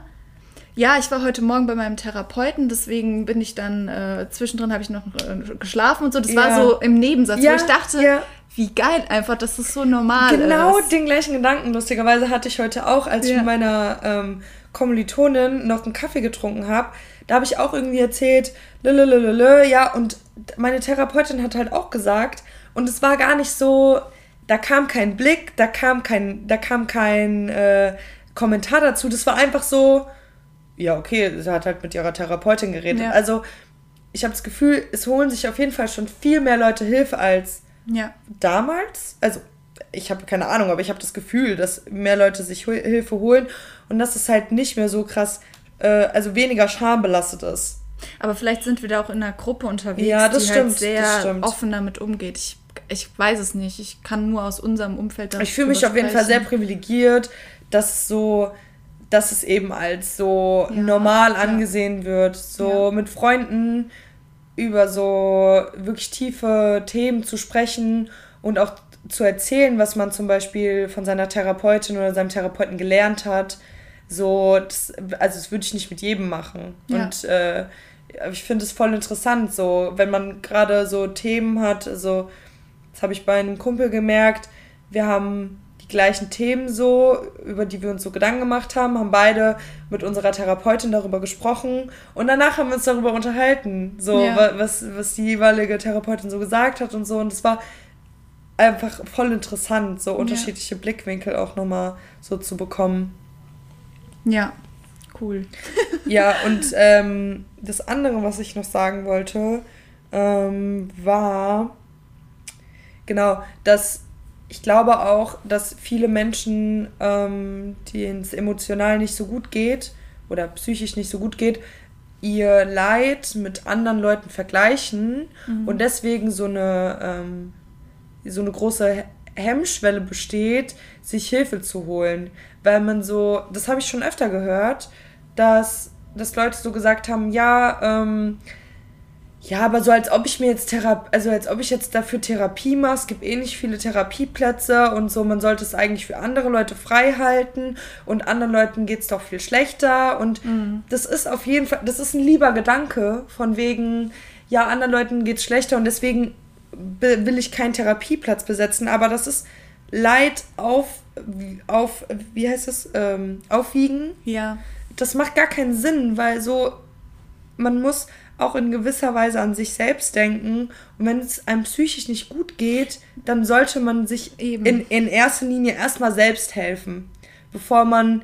Ja, ich war heute Morgen bei meinem Therapeuten, deswegen bin ich dann, äh, zwischendrin habe ich noch äh, geschlafen und so. Das ja. war so im Nebensatz, ja, wo ich dachte, ja. wie geil einfach, dass das so normal genau ist. Genau den gleichen Gedanken, lustigerweise hatte ich heute auch, als ich mit meiner ähm, Kommilitonin noch einen Kaffee getrunken habe. Da habe ich auch irgendwie erzählt, lülülülülü, ja, und meine Therapeutin hat halt auch gesagt, und es war gar nicht so, da kam kein Blick, da kam kein, da kam kein äh, Kommentar dazu. Das war einfach so, ja, okay, sie hat halt mit ihrer Therapeutin geredet. Ja. Also, ich habe das Gefühl, es holen sich auf jeden Fall schon viel mehr Leute Hilfe als ja. damals. Also, ich habe keine Ahnung, aber ich habe das Gefühl, dass mehr Leute sich Hilfe holen und dass es halt nicht mehr so krass, äh, also weniger schambelastet ist. Aber vielleicht sind wir da auch in einer Gruppe unterwegs, ja, das die halt stimmt, halt sehr offen damit umgeht. Ich, ich weiß es nicht. Ich kann nur aus unserem Umfeld Ich fühle mich auf jeden Fall sehr privilegiert, dass so dass es eben als so ja, normal angesehen ja. wird, so ja. mit Freunden über so wirklich tiefe Themen zu sprechen und auch zu erzählen, was man zum Beispiel von seiner Therapeutin oder seinem Therapeuten gelernt hat. So, das, also das würde ich nicht mit jedem machen. Und äh, ich finde es voll interessant, so, wenn man gerade so Themen hat, also das habe ich bei einem Kumpel gemerkt, wir haben die gleichen Themen so, über die wir uns so Gedanken gemacht haben, haben beide mit unserer Therapeutin darüber gesprochen und danach haben wir uns darüber unterhalten, so ja. was, was die jeweilige Therapeutin so gesagt hat und so und es war einfach voll interessant, so unterschiedliche ja. Blickwinkel auch nochmal so zu bekommen. Ja, cool. ja, und ähm, das andere, was ich noch sagen wollte, ähm, war, genau, dass ich glaube auch, dass viele Menschen, ähm, denen es emotional nicht so gut geht oder psychisch nicht so gut geht, ihr Leid mit anderen Leuten vergleichen mhm. und deswegen so eine, ähm, so eine große Hemmschwelle besteht, sich Hilfe zu holen. Weil man so, das habe ich schon öfter gehört, dass, dass Leute so gesagt haben, ja, ähm, ja, aber so als ob ich mir jetzt Therapie, also als ob ich jetzt dafür Therapie mache, es gibt eh nicht viele Therapieplätze und so, man sollte es eigentlich für andere Leute frei halten und anderen Leuten geht es doch viel schlechter und mhm. das ist auf jeden Fall, das ist ein lieber Gedanke von wegen, ja, anderen Leuten geht es schlechter und deswegen will ich keinen Therapieplatz besetzen, aber das ist Leid auf, auf wie heißt es, ähm, aufwiegen. Ja. Das macht gar keinen Sinn, weil so, man muss auch in gewisser Weise an sich selbst denken. Und wenn es einem psychisch nicht gut geht, dann sollte man sich Eben. In, in erster Linie erstmal selbst helfen, bevor man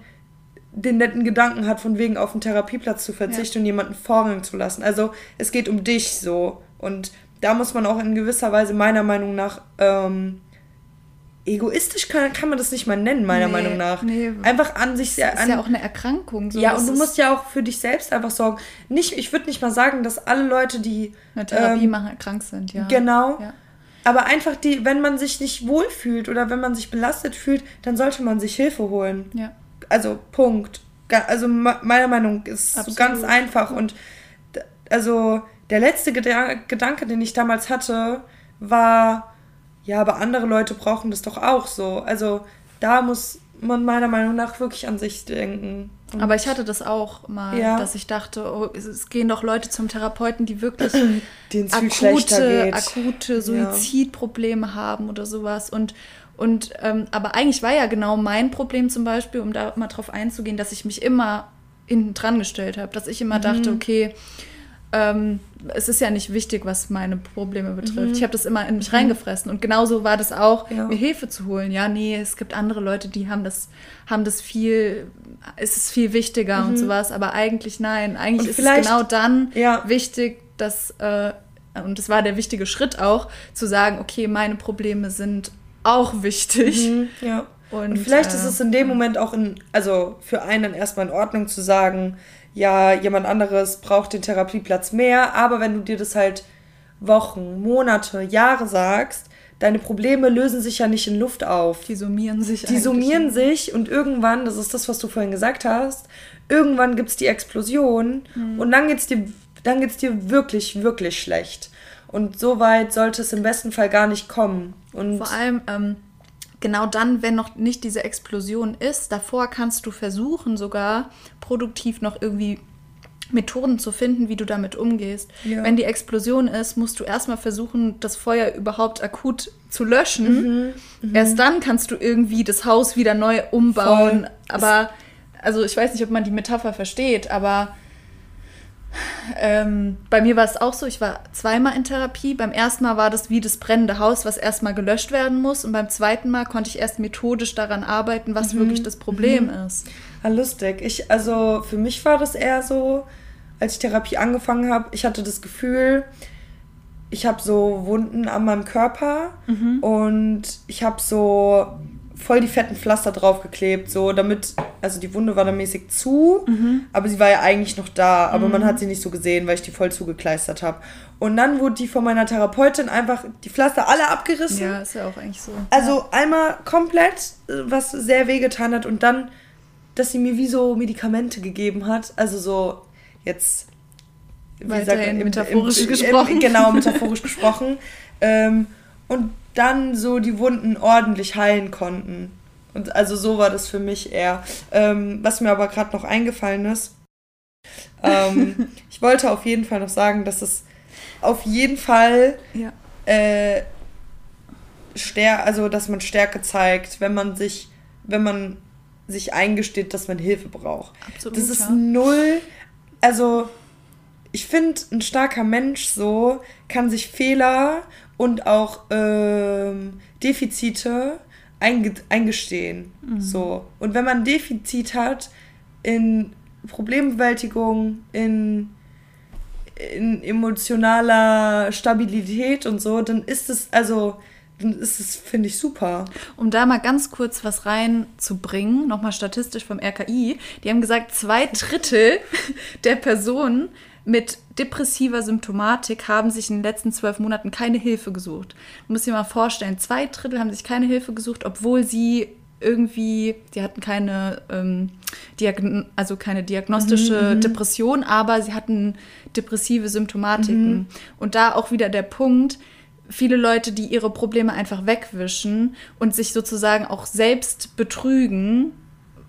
den netten Gedanken hat, von wegen auf einen Therapieplatz zu verzichten ja. und jemanden Vorrang zu lassen. Also es geht um dich so. Und da muss man auch in gewisser Weise meiner Meinung nach ähm, egoistisch kann, kann man das nicht mal nennen, meiner nee, Meinung nach. Nee. Einfach an sich sehr. Das ist ja auch eine Erkrankung. So ja, und du musst ja auch für dich selbst einfach sorgen. Nicht, ich würde nicht mal sagen, dass alle Leute, die eine Therapie ähm, machen, krank sind, ja. Genau. Ja. Aber einfach die, wenn man sich nicht wohlfühlt oder wenn man sich belastet fühlt, dann sollte man sich Hilfe holen. Ja. Also Punkt. Also meiner Meinung nach ist es ganz einfach und also der letzte Gedanke, den ich damals hatte, war ja, aber andere Leute brauchen das doch auch so. Also da muss man meiner Meinung nach wirklich an sich denken. Und aber ich hatte das auch mal, ja. dass ich dachte, oh, es gehen doch Leute zum Therapeuten, die wirklich akute, akute Suizidprobleme ja. haben oder sowas. Und, und ähm, aber eigentlich war ja genau mein Problem zum Beispiel, um da mal drauf einzugehen, dass ich mich immer hinten dran gestellt habe, dass ich immer mhm. dachte, okay, ähm, es ist ja nicht wichtig, was meine Probleme betrifft. Mhm. Ich habe das immer in mich mhm. reingefressen. Und genauso war das auch, ja. mir Hilfe zu holen. Ja, nee, es gibt andere Leute, die haben das, haben das viel, es ist viel wichtiger mhm. und sowas. Aber eigentlich nein. Eigentlich ist es genau dann ja. wichtig, dass, äh, und das war der wichtige Schritt auch, zu sagen, okay, meine Probleme sind auch wichtig. Mhm. Ja. Und, und vielleicht äh, ist es in dem Moment auch in, also für einen erstmal in Ordnung zu sagen, ja, jemand anderes braucht den Therapieplatz mehr, aber wenn du dir das halt Wochen, Monate, Jahre sagst, deine Probleme lösen sich ja nicht in Luft auf. Die summieren sich. Die summieren sich und irgendwann, das ist das, was du vorhin gesagt hast, irgendwann gibt es die Explosion mhm. und dann geht's dir, dann geht's dir wirklich, wirklich schlecht. Und so weit sollte es im besten Fall gar nicht kommen. Und Vor allem, ähm, genau dann, wenn noch nicht diese Explosion ist, davor kannst du versuchen, sogar produktiv noch irgendwie Methoden zu finden, wie du damit umgehst. Ja. Wenn die Explosion ist, musst du erstmal versuchen, das Feuer überhaupt akut zu löschen. Mhm, mhm. Erst dann kannst du irgendwie das Haus wieder neu umbauen. Voll. Aber, also ich weiß nicht, ob man die Metapher versteht, aber ähm, bei mir war es auch so, ich war zweimal in Therapie. Beim ersten Mal war das wie das brennende Haus, was erstmal gelöscht werden muss. Und beim zweiten Mal konnte ich erst methodisch daran arbeiten, was mhm. wirklich das Problem mhm. ist. Ja, lustig. Ich, also für mich war das eher so, als ich Therapie angefangen habe, ich hatte das Gefühl, ich habe so Wunden an meinem Körper mhm. und ich habe so voll die fetten Pflaster draufgeklebt, so damit, also die Wunde war dann mäßig zu, mhm. aber sie war ja eigentlich noch da, aber mhm. man hat sie nicht so gesehen, weil ich die voll zugekleistert habe. Und dann wurde die von meiner Therapeutin einfach die Pflaster alle abgerissen. Ja, ist ja auch eigentlich so. Also ja. einmal komplett, was sehr wehgetan hat und dann, dass sie mir wie so Medikamente gegeben hat, also so jetzt wie sagt man, metaphorisch im, im, gesprochen. genau, metaphorisch gesprochen. Ähm, und dann so die Wunden ordentlich heilen konnten. Und also so war das für mich eher. Ähm, was mir aber gerade noch eingefallen ist, ähm, ich wollte auf jeden Fall noch sagen, dass es auf jeden Fall ja. äh, stär also dass man Stärke zeigt, wenn man sich, wenn man sich eingesteht, dass man Hilfe braucht. Absolut, das ist ja. null, also ich finde, ein starker Mensch so kann sich Fehler und auch ähm, Defizite einge eingestehen. Mhm. So. Und wenn man Defizit hat in Problembewältigung, in, in emotionaler Stabilität und so, dann ist es, also, dann ist es, finde ich, super. Um da mal ganz kurz was reinzubringen, nochmal statistisch vom RKI, die haben gesagt, zwei Drittel der Personen mit depressiver Symptomatik haben sich in den letzten zwölf Monaten keine Hilfe gesucht. Du musst dir mal vorstellen, zwei Drittel haben sich keine Hilfe gesucht, obwohl sie irgendwie, die hatten keine, ähm, Diagn also keine diagnostische mhm, mhm, Depression, aber sie hatten depressive Symptomatiken. Mhm. Und da auch wieder der Punkt, viele Leute, die ihre Probleme einfach wegwischen und sich sozusagen auch selbst betrügen,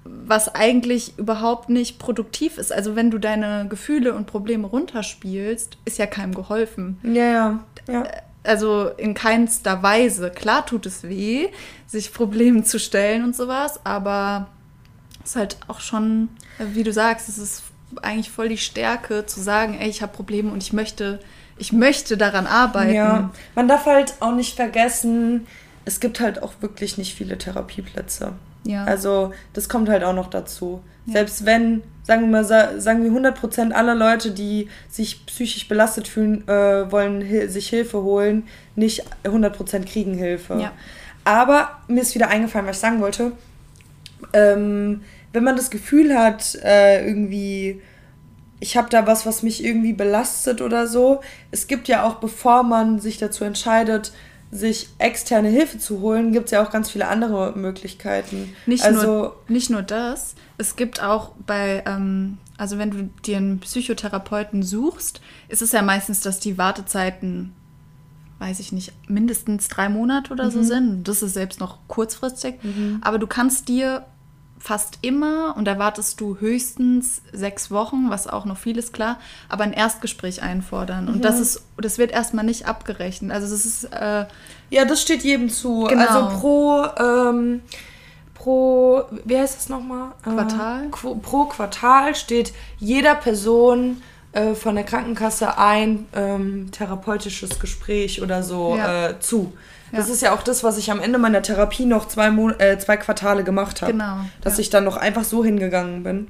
was eigentlich überhaupt nicht produktiv ist. Also wenn du deine Gefühle und Probleme runterspielst, ist ja keinem geholfen. Ja, ja. ja. Also in keinster Weise. Klar tut es weh, sich Problemen zu stellen und sowas, aber es ist halt auch schon, wie du sagst, es ist eigentlich voll die Stärke zu sagen, ey, ich habe Probleme und ich möchte, ich möchte daran arbeiten. Ja, man darf halt auch nicht vergessen, es gibt halt auch wirklich nicht viele Therapieplätze. Ja. Also das kommt halt auch noch dazu. Ja. Selbst wenn, sagen wir mal, sagen wir 100% aller Leute, die sich psychisch belastet fühlen, äh, wollen hi sich Hilfe holen, nicht 100% kriegen Hilfe. Ja. Aber mir ist wieder eingefallen, was ich sagen wollte. Ähm, wenn man das Gefühl hat, äh, irgendwie, ich habe da was, was mich irgendwie belastet oder so. Es gibt ja auch, bevor man sich dazu entscheidet, sich externe Hilfe zu holen, gibt es ja auch ganz viele andere Möglichkeiten. Nicht, also, nur, nicht nur das, es gibt auch bei, ähm, also wenn du dir einen Psychotherapeuten suchst, ist es ja meistens, dass die Wartezeiten, weiß ich nicht, mindestens drei Monate oder mhm. so sind. Das ist selbst noch kurzfristig. Mhm. Aber du kannst dir fast immer und erwartest du höchstens sechs Wochen, was auch noch viel ist, klar, aber ein Erstgespräch einfordern. Und das ist, das wird erstmal nicht abgerechnet. Also das ist. Äh, ja, das steht jedem zu. Genau. Also pro, ähm, pro, wie heißt das nochmal? Äh, Quartal? Äh, pro Quartal steht jeder Person äh, von der Krankenkasse ein ähm, therapeutisches Gespräch oder so ja. äh, zu. Das ist ja auch das, was ich am Ende meiner Therapie noch zwei, Mon äh, zwei Quartale gemacht habe. Genau. Dass ich dann noch einfach so hingegangen bin.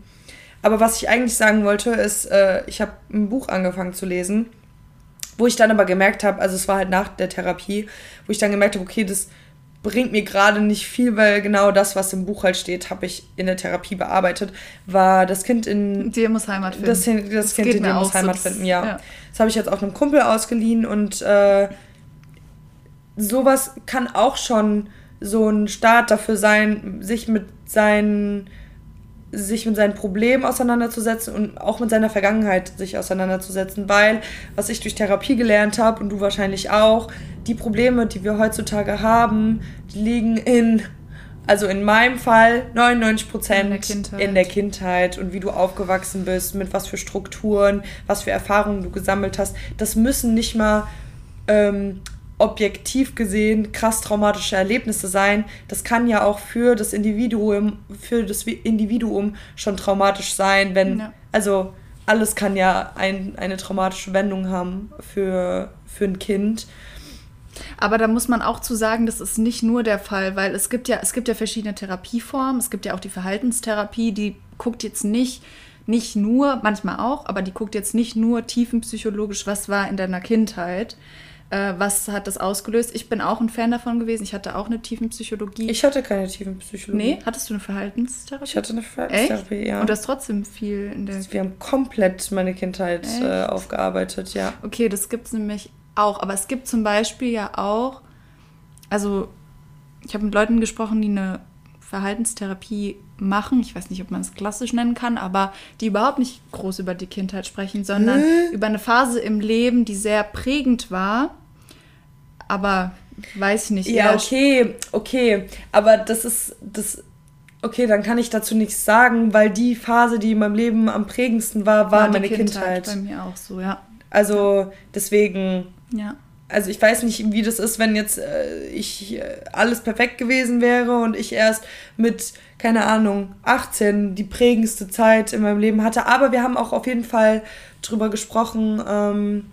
Aber was ich eigentlich sagen wollte, ist, äh, ich habe ein Buch angefangen zu lesen, wo ich dann aber gemerkt habe, also es war halt nach der Therapie, wo ich dann gemerkt habe, okay, das bringt mir gerade nicht viel, weil genau das, was im Buch halt steht, habe ich in der Therapie bearbeitet, war das Kind in... Dir muss Heimat finden. Das, das, das Kind in dir muss Heimat so, finden, ja. ja. Das habe ich jetzt auch einem Kumpel ausgeliehen und äh, sowas kann auch schon so ein Start dafür sein, sich mit seinen sich mit seinen Problemen auseinanderzusetzen und auch mit seiner Vergangenheit sich auseinanderzusetzen, weil was ich durch Therapie gelernt habe und du wahrscheinlich auch, die Probleme, die wir heutzutage haben, die liegen in also in meinem Fall 99 Prozent in, in, der Kindheit und wie du aufgewachsen bist, mit was für Strukturen, was für Erfahrungen du gesammelt hast. Das müssen nicht mal ähm, objektiv gesehen krass traumatische Erlebnisse sein. Das kann ja auch für das Individuum, für das Individuum schon traumatisch sein, wenn, ja. also alles kann ja ein, eine traumatische Wendung haben für, für ein Kind. Aber da muss man auch zu sagen, das ist nicht nur der Fall, weil es gibt ja, es gibt ja verschiedene Therapieformen. Es gibt ja auch die Verhaltenstherapie, die guckt jetzt nicht, nicht nur, manchmal auch, aber die guckt jetzt nicht nur tiefenpsychologisch, was war in deiner Kindheit, äh, was hat das ausgelöst? Ich bin auch ein Fan davon gewesen. Ich hatte auch eine Tiefenpsychologie. Ich hatte keine Tiefenpsychologie. Nee, hattest du eine Verhaltenstherapie? Ich hatte eine Verhaltenstherapie, Echt? ja. Und das trotzdem viel in der. Wir haben komplett meine Kindheit äh, aufgearbeitet, ja. Okay, das gibt es nämlich auch. Aber es gibt zum Beispiel ja auch, also ich habe mit Leuten gesprochen, die eine Verhaltenstherapie machen. Ich weiß nicht, ob man es klassisch nennen kann, aber die überhaupt nicht groß über die Kindheit sprechen, sondern hm? über eine Phase im Leben, die sehr prägend war. Aber weiß ich nicht. Ja, okay, okay. Aber das ist das. Okay, dann kann ich dazu nichts sagen, weil die Phase, die in meinem Leben am prägendsten war, war, war meine Kindheit. Kindheit. Bei mir auch so, ja. Also deswegen. Ja also ich weiß nicht, wie das ist, wenn jetzt äh, ich äh, alles perfekt gewesen wäre und ich erst mit, keine Ahnung, 18 die prägendste Zeit in meinem Leben hatte. Aber wir haben auch auf jeden Fall drüber gesprochen, ähm,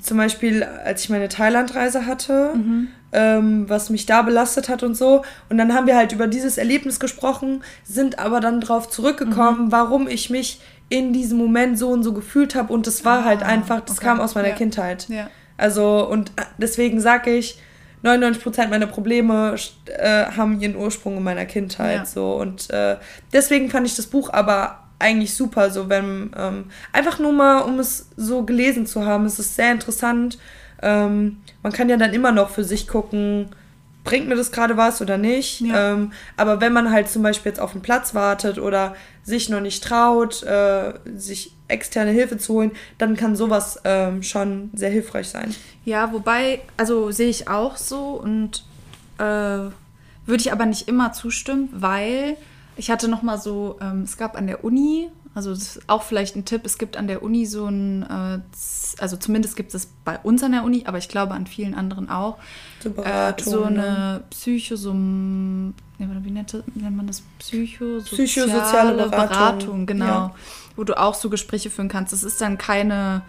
zum Beispiel, als ich meine Thailandreise hatte, mhm. ähm, was mich da belastet hat und so. Und dann haben wir halt über dieses Erlebnis gesprochen, sind aber dann drauf zurückgekommen, mhm. warum ich mich in diesem Moment so und so gefühlt habe und das war ah, halt einfach, das okay. kam aus meiner ja. Kindheit. Ja. Also und äh, deswegen sage ich, 99% meiner Probleme äh, haben ihren Ursprung in meiner Kindheit. Ja. So und äh, deswegen fand ich das Buch aber eigentlich super, so wenn ähm, einfach nur mal, um es so gelesen zu haben, es ist sehr interessant. Ähm, man kann ja dann immer noch für sich gucken, bringt mir das gerade was oder nicht. Ja. Ähm, aber wenn man halt zum Beispiel jetzt auf einen Platz wartet oder sich noch nicht traut, äh, sich externe Hilfe zu holen, dann kann sowas ähm, schon sehr hilfreich sein. Ja, wobei, also sehe ich auch so und äh, würde ich aber nicht immer zustimmen, weil ich hatte noch mal so, ähm, es gab an der Uni, also das ist auch vielleicht ein Tipp, es gibt an der Uni so ein, äh, also zumindest gibt es bei uns an der Uni, aber ich glaube an vielen anderen auch, so, Beratung, äh, so eine ne? Psychosum, wie nennt, nennt man das? Psychosoziale, Psychosoziale Beratung. Beratung genau. Ja. Wo du auch so Gespräche führen kannst. Das ist dann keine,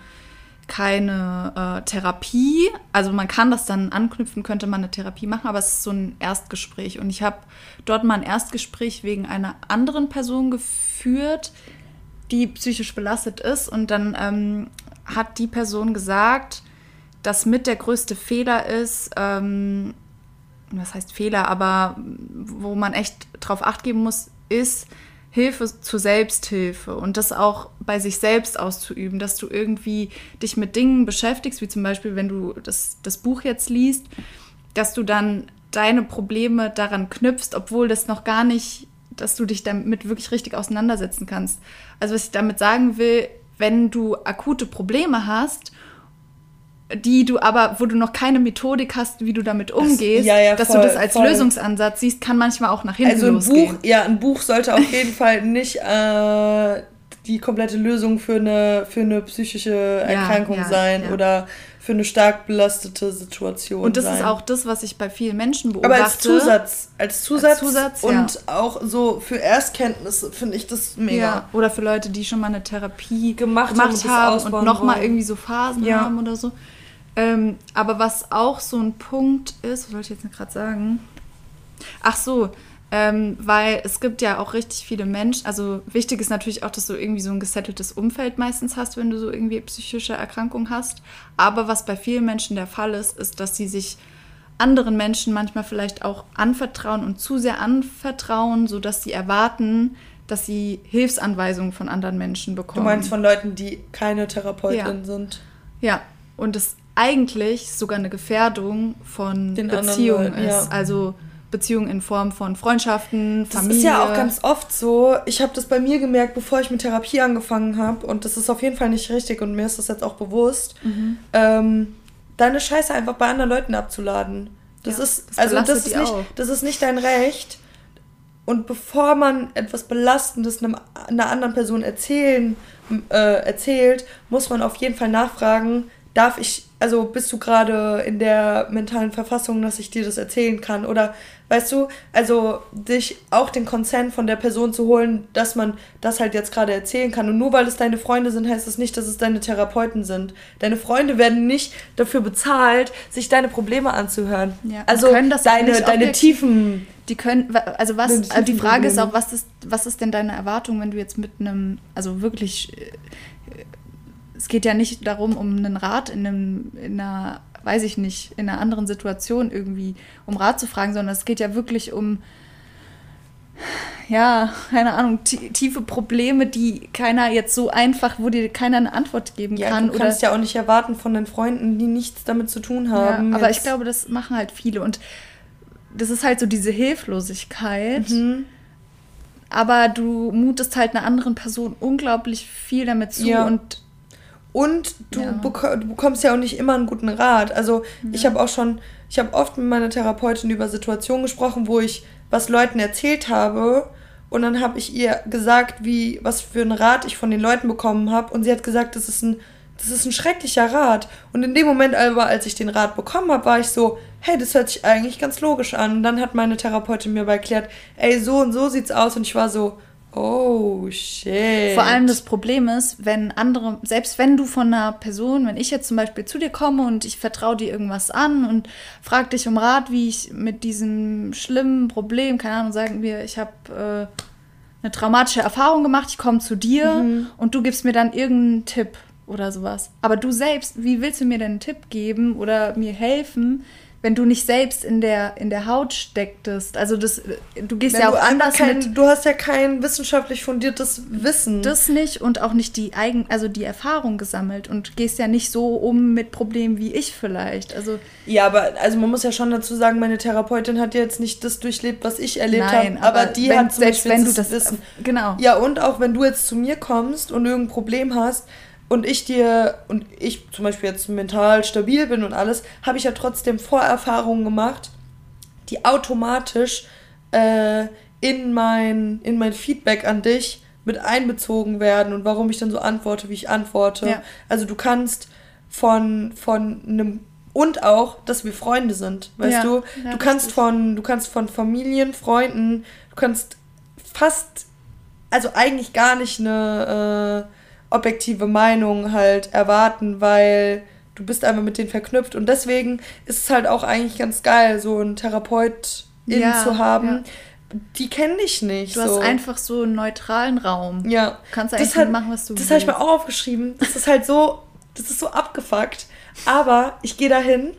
keine äh, Therapie. Also man kann das dann anknüpfen, könnte man eine Therapie machen, aber es ist so ein Erstgespräch. Und ich habe dort mal ein Erstgespräch wegen einer anderen Person geführt, die psychisch belastet ist. Und dann ähm, hat die Person gesagt, dass mit der größte Fehler ist, ähm, was heißt Fehler, aber wo man echt drauf acht geben muss, ist Hilfe zur Selbsthilfe und das auch bei sich selbst auszuüben, dass du irgendwie dich mit Dingen beschäftigst, wie zum Beispiel, wenn du das, das Buch jetzt liest, dass du dann deine Probleme daran knüpfst, obwohl das noch gar nicht, dass du dich damit wirklich richtig auseinandersetzen kannst. Also was ich damit sagen will, wenn du akute Probleme hast die du aber, wo du noch keine Methodik hast, wie du damit umgehst, das, ja, ja, dass du das als voll. Lösungsansatz siehst, kann manchmal auch nach hinten also ein losgehen. Buch, ja, ein Buch sollte auf jeden Fall nicht äh, die komplette Lösung für eine, für eine psychische Erkrankung ja, sein oder für eine stark belastete Situation. Und das sein. ist auch das, was ich bei vielen Menschen beobachte. Aber als Zusatz, als Zusatz, als Zusatz und auch so für Erstkenntnisse finde ich das mega. Ja. Oder für Leute, die schon mal eine Therapie gemacht, gemacht haben, und, und nochmal irgendwie so Phasen haben oder so. Ähm, aber was auch so ein Punkt ist, was wollte ich jetzt gerade sagen? Ach so, ähm, weil es gibt ja auch richtig viele Menschen, also wichtig ist natürlich auch, dass du irgendwie so ein gesetteltes Umfeld meistens hast, wenn du so irgendwie psychische Erkrankungen hast. Aber was bei vielen Menschen der Fall ist, ist, dass sie sich anderen Menschen manchmal vielleicht auch anvertrauen und zu sehr anvertrauen, sodass sie erwarten, dass sie Hilfsanweisungen von anderen Menschen bekommen. Du meinst von Leuten, die keine Therapeutin ja. sind? Ja, und das eigentlich sogar eine Gefährdung von Den Beziehungen ist. Ja. Also Beziehungen in Form von Freundschaften, Familie. Das ist ja auch ganz oft so. Ich habe das bei mir gemerkt, bevor ich mit Therapie angefangen habe. Und das ist auf jeden Fall nicht richtig und mir ist das jetzt auch bewusst. Mhm. Ähm, deine Scheiße einfach bei anderen Leuten abzuladen. Das ja, ist, das also das ist, nicht, das ist nicht dein Recht. Und bevor man etwas Belastendes einem, einer anderen Person erzählen, äh, erzählt, muss man auf jeden Fall nachfragen, darf ich, also bist du gerade in der mentalen Verfassung, dass ich dir das erzählen kann? Oder weißt du, also dich auch den Consent von der Person zu holen, dass man das halt jetzt gerade erzählen kann. Und nur weil es deine Freunde sind, heißt es das nicht, dass es deine Therapeuten sind. Deine Freunde werden nicht dafür bezahlt, sich deine Probleme anzuhören. Ja, also deine, deine tiefen die können, also was, also die Frage ist auch, was ist, was ist denn deine Erwartung, wenn du jetzt mit einem, also wirklich, äh, es geht ja nicht darum, um einen Rat in, einem, in einer, weiß ich nicht, in einer anderen Situation irgendwie um Rat zu fragen, sondern es geht ja wirklich um, ja, keine Ahnung, tiefe Probleme, die keiner jetzt so einfach, wo dir keiner eine Antwort geben ja, kann. Du kannst oder, ja auch nicht erwarten von den Freunden, die nichts damit zu tun haben. Ja, aber jetzt. ich glaube, das machen halt viele und das ist halt so diese Hilflosigkeit. Mhm. Aber du mutest halt einer anderen Person unglaublich viel damit zu ja. und und du, ja. bek du, bekommst ja auch nicht immer einen guten Rat. Also ja. ich habe auch schon, ich habe oft mit meiner Therapeutin über Situationen gesprochen, wo ich was Leuten erzählt habe und dann habe ich ihr gesagt, wie was für einen Rat ich von den Leuten bekommen habe und sie hat gesagt, das ist ein das ist ein schrecklicher Rat. Und in dem Moment aber, als ich den Rat bekommen habe, war ich so, hey, das hört sich eigentlich ganz logisch an. Und dann hat meine Therapeutin mir aber erklärt, ey, so und so sieht's aus. Und ich war so, oh shit. Vor allem das Problem ist, wenn andere, selbst wenn du von einer Person, wenn ich jetzt zum Beispiel zu dir komme und ich vertraue dir irgendwas an und frage dich um Rat, wie ich mit diesem schlimmen Problem, keine Ahnung, sagen wir, ich habe äh, eine traumatische Erfahrung gemacht, ich komme zu dir mhm. und du gibst mir dann irgendeinen Tipp oder sowas. Aber du selbst, wie willst du mir denn einen Tipp geben oder mir helfen, wenn du nicht selbst in der, in der Haut stecktest. Also das, du gehst wenn ja auch anders kein, mit. Du hast ja kein wissenschaftlich fundiertes Wissen. Das nicht und auch nicht die eigen, also die Erfahrung gesammelt und gehst ja nicht so um mit Problemen wie ich vielleicht. Also ja, aber also man muss ja schon dazu sagen, meine Therapeutin hat jetzt nicht das durchlebt, was ich erlebt habe, aber, aber die wenn, hat selbst wenn du das Wissen. Genau. Ja, und auch wenn du jetzt zu mir kommst und irgendein Problem hast, und ich dir und ich zum Beispiel jetzt mental stabil bin und alles, habe ich ja trotzdem Vorerfahrungen gemacht, die automatisch äh, in, mein, in mein Feedback an dich mit einbezogen werden und warum ich dann so antworte, wie ich antworte. Ja. Also du kannst von, von einem und auch, dass wir Freunde sind, weißt ja, du? Ja, du kannst von, du kannst von Familien, Freunden, du kannst fast, also eigentlich gar nicht eine äh, objektive Meinung halt erwarten, weil du bist einfach mit denen verknüpft. Und deswegen ist es halt auch eigentlich ganz geil, so einen Therapeut ja, zu haben. Ja. Die kenne ich nicht. Du so. hast einfach so einen neutralen Raum. Ja. Du kannst eigentlich halt, machen, was du das willst. Das habe ich mir auch aufgeschrieben. Das ist halt so, das ist so abgefuckt. Aber ich gehe dahin,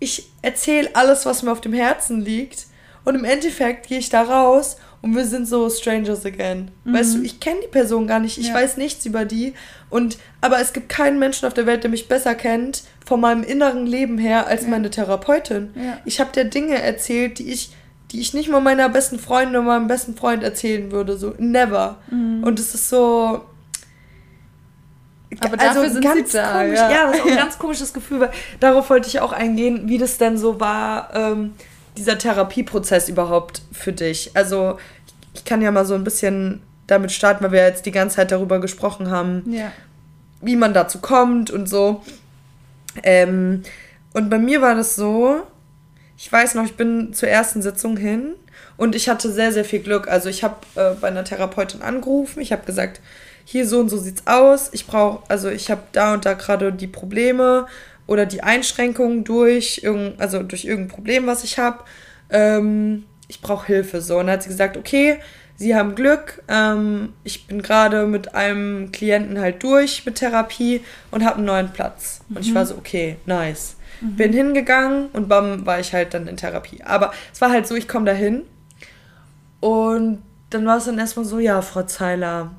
ich erzähle alles, was mir auf dem Herzen liegt. Und im Endeffekt gehe ich da raus und wir sind so strangers again. Mhm. Weißt du, ich kenne die Person gar nicht, ich ja. weiß nichts über die und aber es gibt keinen Menschen auf der Welt, der mich besser kennt von meinem inneren Leben her als ja. meine Therapeutin. Ja. Ich habe dir Dinge erzählt, die ich die ich nicht mal meiner besten Freundin oder meinem besten Freund erzählen würde, so never. Mhm. Und es ist so aber also dafür sind ganz sie da, komisch, ja. das ist auch ein ganz komisches Gefühl, weil darauf wollte ich auch eingehen, wie das denn so war. Ähm, dieser Therapieprozess überhaupt für dich? Also ich kann ja mal so ein bisschen damit starten, weil wir jetzt die ganze Zeit darüber gesprochen haben, ja. wie man dazu kommt und so. Ähm, und bei mir war das so, ich weiß noch, ich bin zur ersten Sitzung hin und ich hatte sehr, sehr viel Glück. Also ich habe äh, bei einer Therapeutin angerufen, ich habe gesagt, hier so und so sieht's aus. Ich brauche, also ich habe da und da gerade die Probleme oder die Einschränkungen durch, irgend, also durch irgendein Problem, was ich habe. Ähm, ich brauche Hilfe. So. Und dann hat sie gesagt, okay, Sie haben Glück. Ähm, ich bin gerade mit einem Klienten halt durch mit Therapie und habe einen neuen Platz. Mhm. Und ich war so, okay, nice. Mhm. Bin hingegangen und bam, war ich halt dann in Therapie. Aber es war halt so, ich komme da hin und dann war es dann erstmal so, ja, Frau Zeiler,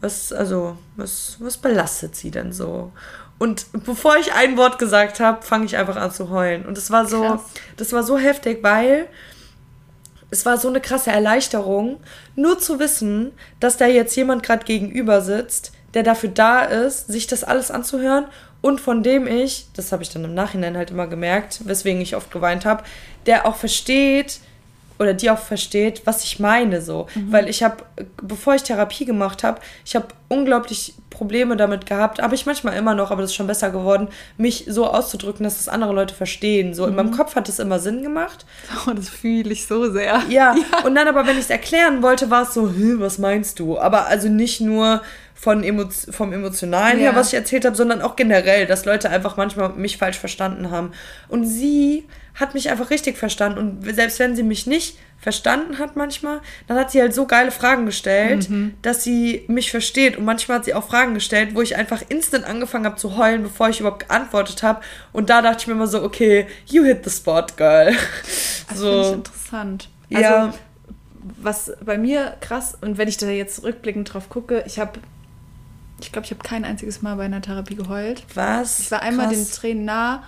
was, also, was, was belastet Sie denn so? Und bevor ich ein Wort gesagt habe, fange ich einfach an zu heulen. Und das war so, Krass. das war so heftig, weil es war so eine krasse Erleichterung, nur zu wissen, dass da jetzt jemand gerade gegenüber sitzt, der dafür da ist, sich das alles anzuhören und von dem ich, das habe ich dann im Nachhinein halt immer gemerkt, weswegen ich oft geweint habe, der auch versteht, oder die auch versteht, was ich meine so. Mhm. Weil ich habe, bevor ich Therapie gemacht habe, ich habe unglaublich Probleme damit gehabt, habe ich manchmal immer noch, aber das ist schon besser geworden, mich so auszudrücken, dass das andere Leute verstehen. So mhm. in meinem mhm. Kopf hat das immer Sinn gemacht. Oh, das fühle ich so sehr. Ja. ja. Und dann aber, wenn ich es erklären wollte, war es so, was meinst du? Aber also nicht nur von Emo vom Emotionalen ja. her, was ich erzählt habe, sondern auch generell, dass Leute einfach manchmal mich falsch verstanden haben. Und sie hat mich einfach richtig verstanden. Und selbst wenn sie mich nicht verstanden hat manchmal, dann hat sie halt so geile Fragen gestellt, mhm. dass sie mich versteht. Und manchmal hat sie auch Fragen gestellt, wo ich einfach instant angefangen habe zu heulen, bevor ich überhaupt geantwortet habe. Und da dachte ich mir immer so, okay, you hit the spot, girl. Das so. finde ich interessant. Also, ja. was bei mir krass, und wenn ich da jetzt rückblickend drauf gucke, ich habe ich glaube, ich habe kein einziges Mal bei einer Therapie geheult. Was? Ich war einmal Krass. den Tränen nah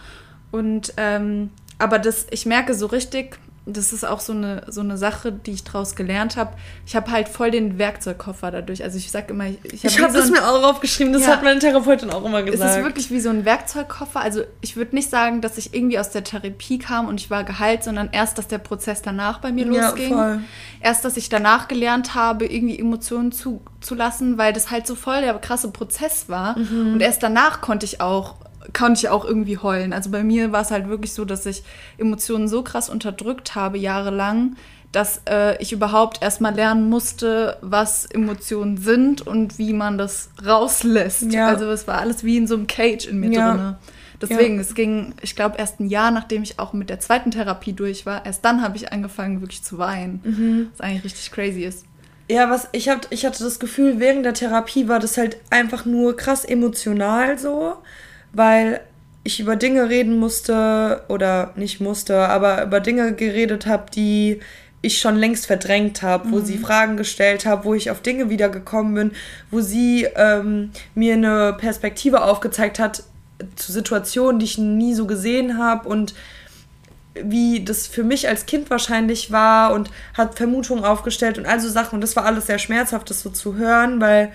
und ähm, aber das, ich merke so richtig, das ist auch so eine, so eine Sache, die ich daraus gelernt habe. Ich habe halt voll den Werkzeugkoffer dadurch. Also ich sage immer, ich, ich habe hab so das mir auch aufgeschrieben, das ja, hat meine Therapeutin auch immer gesagt. Es ist wirklich wie so ein Werkzeugkoffer. Also ich würde nicht sagen, dass ich irgendwie aus der Therapie kam und ich war geheilt, sondern erst, dass der Prozess danach bei mir ja, losging. Voll. Erst, dass ich danach gelernt habe, irgendwie Emotionen zuzulassen, weil das halt so voll der krasse Prozess war. Mhm. Und erst danach konnte ich auch konnte ich auch irgendwie heulen. Also bei mir war es halt wirklich so, dass ich Emotionen so krass unterdrückt habe, jahrelang, dass äh, ich überhaupt erstmal lernen musste, was Emotionen sind und wie man das rauslässt. Ja. Also es war alles wie in so einem Cage in mir ja. drin. Deswegen, ja. es ging, ich glaube, erst ein Jahr, nachdem ich auch mit der zweiten Therapie durch war, erst dann habe ich angefangen, wirklich zu weinen. Mhm. Was eigentlich richtig crazy ist. Ja, was ich, hab, ich hatte das Gefühl, während der Therapie war das halt einfach nur krass emotional so weil ich über Dinge reden musste oder nicht musste, aber über Dinge geredet habe, die ich schon längst verdrängt habe, wo mhm. sie Fragen gestellt habe, wo ich auf Dinge wiedergekommen bin, wo sie ähm, mir eine Perspektive aufgezeigt hat zu Situationen, die ich nie so gesehen habe und wie das für mich als Kind wahrscheinlich war und hat Vermutungen aufgestellt und all so Sachen. Und das war alles sehr schmerzhaft, das so zu hören, weil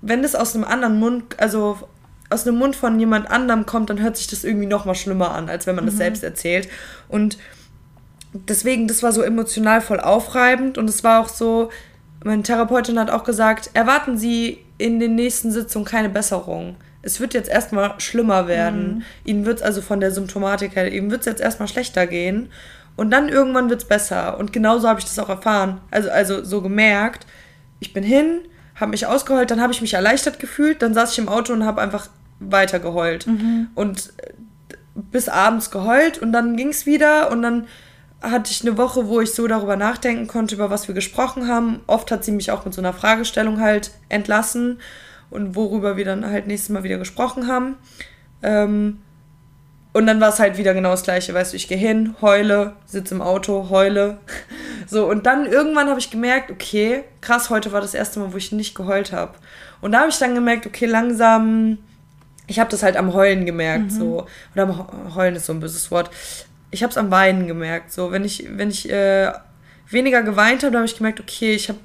wenn das aus einem anderen Mund, also aus dem Mund von jemand anderem kommt, dann hört sich das irgendwie noch mal schlimmer an, als wenn man mhm. das selbst erzählt. Und deswegen, das war so emotional voll aufreibend und es war auch so, meine Therapeutin hat auch gesagt, erwarten Sie in den nächsten Sitzungen keine Besserung. Es wird jetzt erstmal schlimmer werden. Mhm. Ihnen wird es also von der Symptomatik her, Ihnen wird es jetzt erstmal schlechter gehen. Und dann irgendwann wird es besser. Und genauso habe ich das auch erfahren. Also, also so gemerkt. Ich bin hin, habe mich ausgeheult, dann habe ich mich erleichtert gefühlt, dann saß ich im Auto und habe einfach weiter geheult. Mhm. Und äh, bis abends geheult und dann ging es wieder und dann hatte ich eine Woche, wo ich so darüber nachdenken konnte, über was wir gesprochen haben. Oft hat sie mich auch mit so einer Fragestellung halt entlassen und worüber wir dann halt nächstes Mal wieder gesprochen haben. Ähm, und dann war es halt wieder genau das Gleiche, weißt du, ich gehe hin, heule, sitze im Auto, heule. So, und dann irgendwann habe ich gemerkt, okay, krass, heute war das erste Mal, wo ich nicht geheult habe. Und da habe ich dann gemerkt, okay, langsam ich habe das halt am Heulen gemerkt, mhm. so. Oder am Heulen ist so ein böses Wort. Ich habe es am Weinen gemerkt, so. Wenn ich, wenn ich äh, weniger geweint habe, habe ich gemerkt, okay, ich habe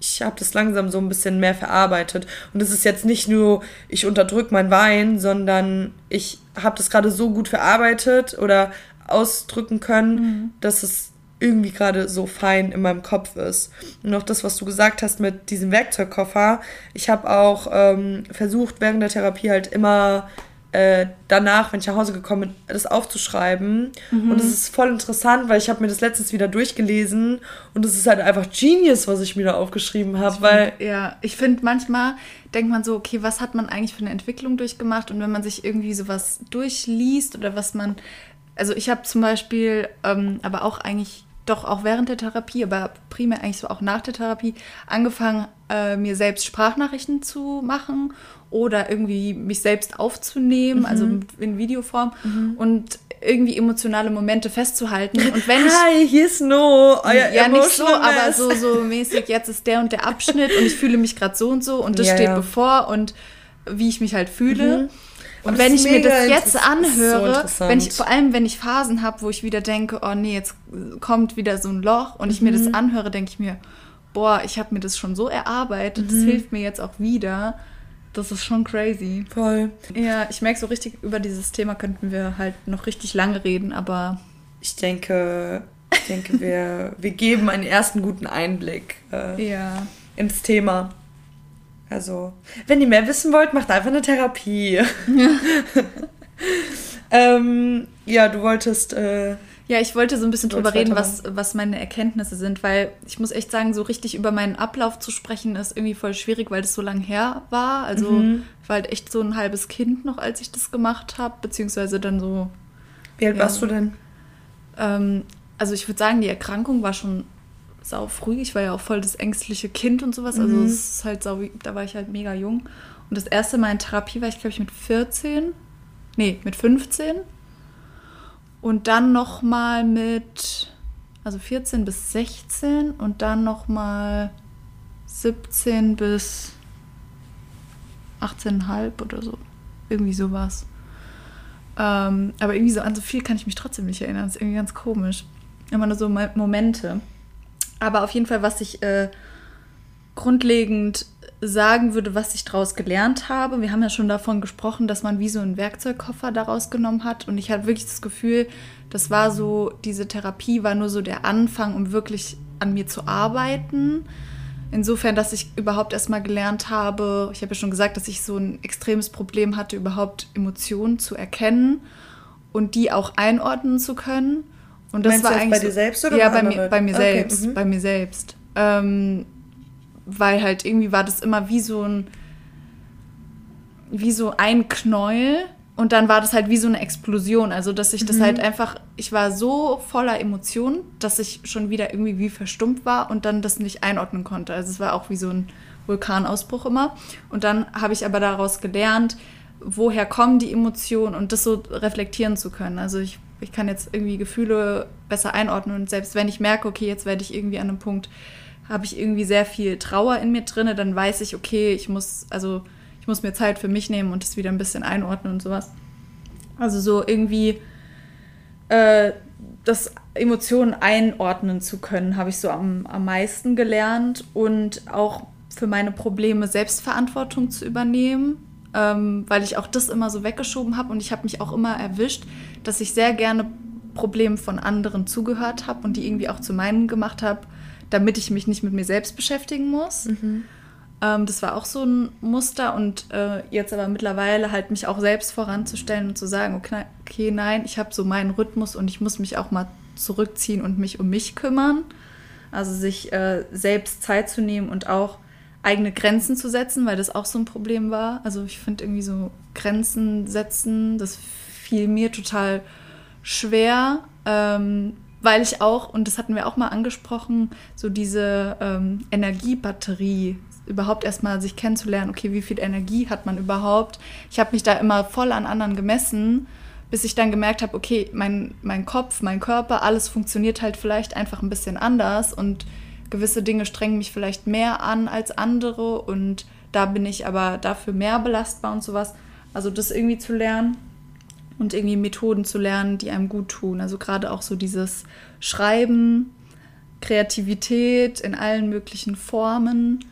ich habe das langsam so ein bisschen mehr verarbeitet. Und es ist jetzt nicht nur, ich unterdrücke mein Wein, sondern ich habe das gerade so gut verarbeitet oder ausdrücken können, mhm. dass es irgendwie gerade so fein in meinem Kopf ist. Und auch das, was du gesagt hast mit diesem Werkzeugkoffer. Ich habe auch ähm, versucht, während der Therapie halt immer äh, danach, wenn ich nach Hause gekommen bin, das aufzuschreiben. Mhm. Und es ist voll interessant, weil ich habe mir das letztens wieder durchgelesen und es ist halt einfach Genius, was ich mir da aufgeschrieben habe. Weil ja, ich finde manchmal denkt man so, okay, was hat man eigentlich für eine Entwicklung durchgemacht? Und wenn man sich irgendwie sowas durchliest oder was man also ich habe zum Beispiel, ähm, aber auch eigentlich doch auch während der Therapie, aber primär eigentlich so auch nach der Therapie, angefangen, äh, mir selbst Sprachnachrichten zu machen oder irgendwie mich selbst aufzunehmen, also mhm. also in Videoform mhm. und irgendwie emotionale Momente festzuhalten. Und wenn ich, Hi, hier ist No, euer Ja, nicht so, aber so, so mäßig, jetzt ist der und der Abschnitt und ich fühle mich gerade so und so und das ja, steht ja. bevor und wie ich mich halt fühle. Mhm. Und wenn ich mir das jetzt anhöre, so wenn ich, vor allem wenn ich Phasen habe, wo ich wieder denke, oh nee, jetzt kommt wieder so ein Loch und ich mhm. mir das mhm. anhöre, denke ich mir, boah, ich habe mir das schon so erarbeitet, mhm. das hilft mir jetzt auch wieder. Das ist schon crazy. Voll. Ja, ich merke so richtig, über dieses Thema könnten wir halt noch richtig lange reden, aber. Ich denke, ich denke, wir, wir geben einen ersten guten Einblick äh, ja. ins Thema. Also, wenn ihr mehr wissen wollt, macht einfach eine Therapie. Ja, ähm, ja du wolltest. Äh, ja, ich wollte so ein bisschen drüber reden, was, was meine Erkenntnisse sind, weil ich muss echt sagen, so richtig über meinen Ablauf zu sprechen, ist irgendwie voll schwierig, weil das so lang her war. Also mhm. ich war halt echt so ein halbes Kind noch, als ich das gemacht habe, beziehungsweise dann so. Wie alt ja, warst du denn? Ähm, also ich würde sagen, die Erkrankung war schon sau früh. Ich war ja auch voll das ängstliche Kind und sowas. Also mhm. es ist halt sau, da war ich halt mega jung. Und das erste Mal in Therapie war ich, glaube ich, mit 14. Nee, mit 15. Und dann noch mal mit, also 14 bis 16 und dann noch mal 17 bis 18,5 oder so. Irgendwie sowas. Ähm, aber irgendwie so an so viel kann ich mich trotzdem nicht erinnern. Das ist irgendwie ganz komisch. Immer nur so Momente. Aber auf jeden Fall, was ich äh, grundlegend sagen würde, was ich daraus gelernt habe. Wir haben ja schon davon gesprochen, dass man wie so einen Werkzeugkoffer daraus genommen hat. Und ich hatte wirklich das Gefühl, das war so, diese Therapie war nur so der Anfang, um wirklich an mir zu arbeiten. Insofern, dass ich überhaupt erstmal gelernt habe, ich habe ja schon gesagt, dass ich so ein extremes Problem hatte, überhaupt Emotionen zu erkennen und die auch einordnen zu können. Und das Meinst war eigentlich bei dir selbst oder ja bei mir, bei mir okay. selbst, mhm. bei mir selbst, ähm, weil halt irgendwie war das immer wie so ein wie so ein Knäuel und dann war das halt wie so eine Explosion, also dass ich das mhm. halt einfach, ich war so voller Emotionen, dass ich schon wieder irgendwie wie verstummt war und dann das nicht einordnen konnte. Also es war auch wie so ein Vulkanausbruch immer. Und dann habe ich aber daraus gelernt, woher kommen die Emotionen und das so reflektieren zu können. Also ich ich kann jetzt irgendwie Gefühle besser einordnen und selbst wenn ich merke, okay, jetzt werde ich irgendwie an einem Punkt, habe ich irgendwie sehr viel Trauer in mir drin, dann weiß ich, okay, ich muss, also ich muss mir Zeit für mich nehmen und das wieder ein bisschen einordnen und sowas. Also so irgendwie äh, das Emotionen einordnen zu können, habe ich so am, am meisten gelernt und auch für meine Probleme Selbstverantwortung zu übernehmen ähm, weil ich auch das immer so weggeschoben habe und ich habe mich auch immer erwischt, dass ich sehr gerne Problemen von anderen zugehört habe und die irgendwie auch zu meinen gemacht habe, damit ich mich nicht mit mir selbst beschäftigen muss. Mhm. Ähm, das war auch so ein Muster und äh, jetzt aber mittlerweile halt mich auch selbst voranzustellen und zu sagen, okay, okay nein, ich habe so meinen Rhythmus und ich muss mich auch mal zurückziehen und mich um mich kümmern. Also sich äh, selbst Zeit zu nehmen und auch eigene Grenzen zu setzen, weil das auch so ein Problem war. Also ich finde irgendwie so Grenzen setzen, das fiel mir total schwer, ähm, weil ich auch, und das hatten wir auch mal angesprochen, so diese ähm, Energiebatterie überhaupt erstmal sich kennenzulernen, okay, wie viel Energie hat man überhaupt. Ich habe mich da immer voll an anderen gemessen, bis ich dann gemerkt habe, okay, mein, mein Kopf, mein Körper, alles funktioniert halt vielleicht einfach ein bisschen anders und gewisse Dinge strengen mich vielleicht mehr an als andere und da bin ich aber dafür mehr belastbar und sowas. Also das irgendwie zu lernen und irgendwie Methoden zu lernen, die einem gut tun. Also gerade auch so dieses Schreiben, Kreativität in allen möglichen Formen,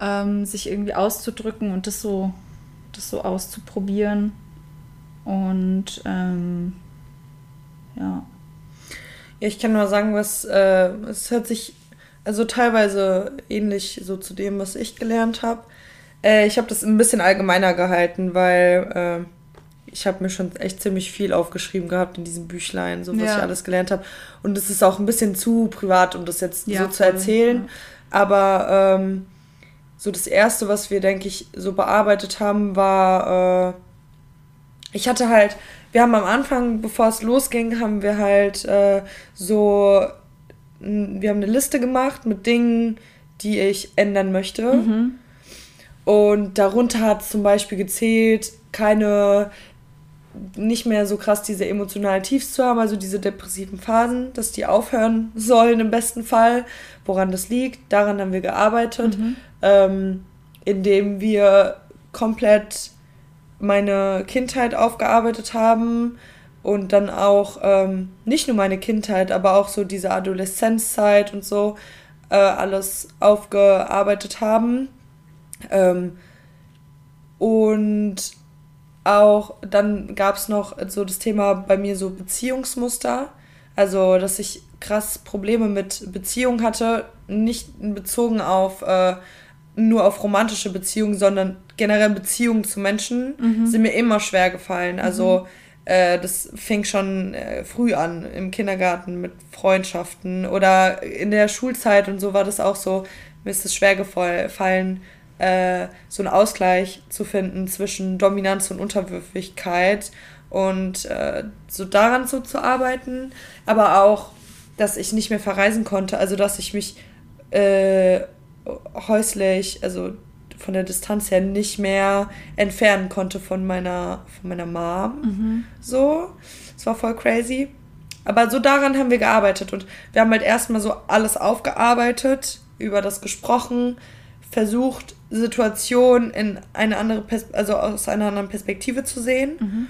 ähm, sich irgendwie auszudrücken und das so, das so auszuprobieren. Und ähm, ja. Ja, ich kann nur sagen, was äh, es hört sich also teilweise ähnlich so zu dem, was ich gelernt habe. Äh, ich habe das ein bisschen allgemeiner gehalten, weil äh, ich habe mir schon echt ziemlich viel aufgeschrieben gehabt in diesem Büchlein, so was ja. ich alles gelernt habe. Und es ist auch ein bisschen zu privat, um das jetzt ja, so zu erzählen. Ja. Aber ähm, so das Erste, was wir, denke ich, so bearbeitet haben, war, äh, ich hatte halt, wir haben am Anfang, bevor es losging, haben wir halt äh, so wir haben eine Liste gemacht mit Dingen, die ich ändern möchte. Mhm. Und darunter hat zum Beispiel gezählt, keine, nicht mehr so krass diese emotionalen Tiefs zu haben, also diese depressiven Phasen, dass die aufhören sollen im besten Fall. Woran das liegt, daran haben wir gearbeitet, mhm. ähm, indem wir komplett meine Kindheit aufgearbeitet haben und dann auch ähm, nicht nur meine Kindheit, aber auch so diese Adoleszenzzeit und so äh, alles aufgearbeitet haben. Ähm, und auch dann gab es noch so das Thema bei mir so Beziehungsmuster. Also, dass ich krass Probleme mit Beziehungen hatte, nicht bezogen auf äh, nur auf romantische Beziehungen, sondern generell Beziehungen zu Menschen mhm. sind mir immer schwer gefallen. Also mhm das fing schon äh, früh an im Kindergarten mit Freundschaften oder in der Schulzeit und so war das auch so. Mir ist es schwer gefallen, äh, so einen Ausgleich zu finden zwischen Dominanz und Unterwürfigkeit und äh, so daran so zu arbeiten, aber auch, dass ich nicht mehr verreisen konnte, also dass ich mich äh, häuslich, also von der Distanz her nicht mehr entfernen konnte von meiner, von meiner Mom. Mhm. So. Das war voll crazy. Aber so daran haben wir gearbeitet und wir haben halt erstmal so alles aufgearbeitet, über das gesprochen, versucht, Situationen in eine andere Pers also aus einer anderen Perspektive zu sehen. Mhm.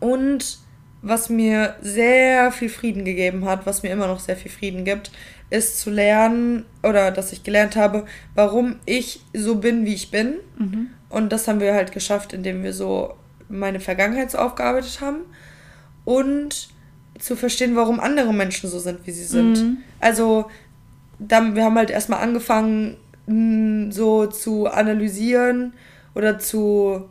Und was mir sehr viel Frieden gegeben hat, was mir immer noch sehr viel Frieden gibt, ist zu lernen oder dass ich gelernt habe, warum ich so bin, wie ich bin. Mhm. Und das haben wir halt geschafft, indem wir so meine Vergangenheit so aufgearbeitet haben und zu verstehen, warum andere Menschen so sind, wie sie sind. Mhm. Also dann, wir haben halt erstmal angefangen, so zu analysieren oder zu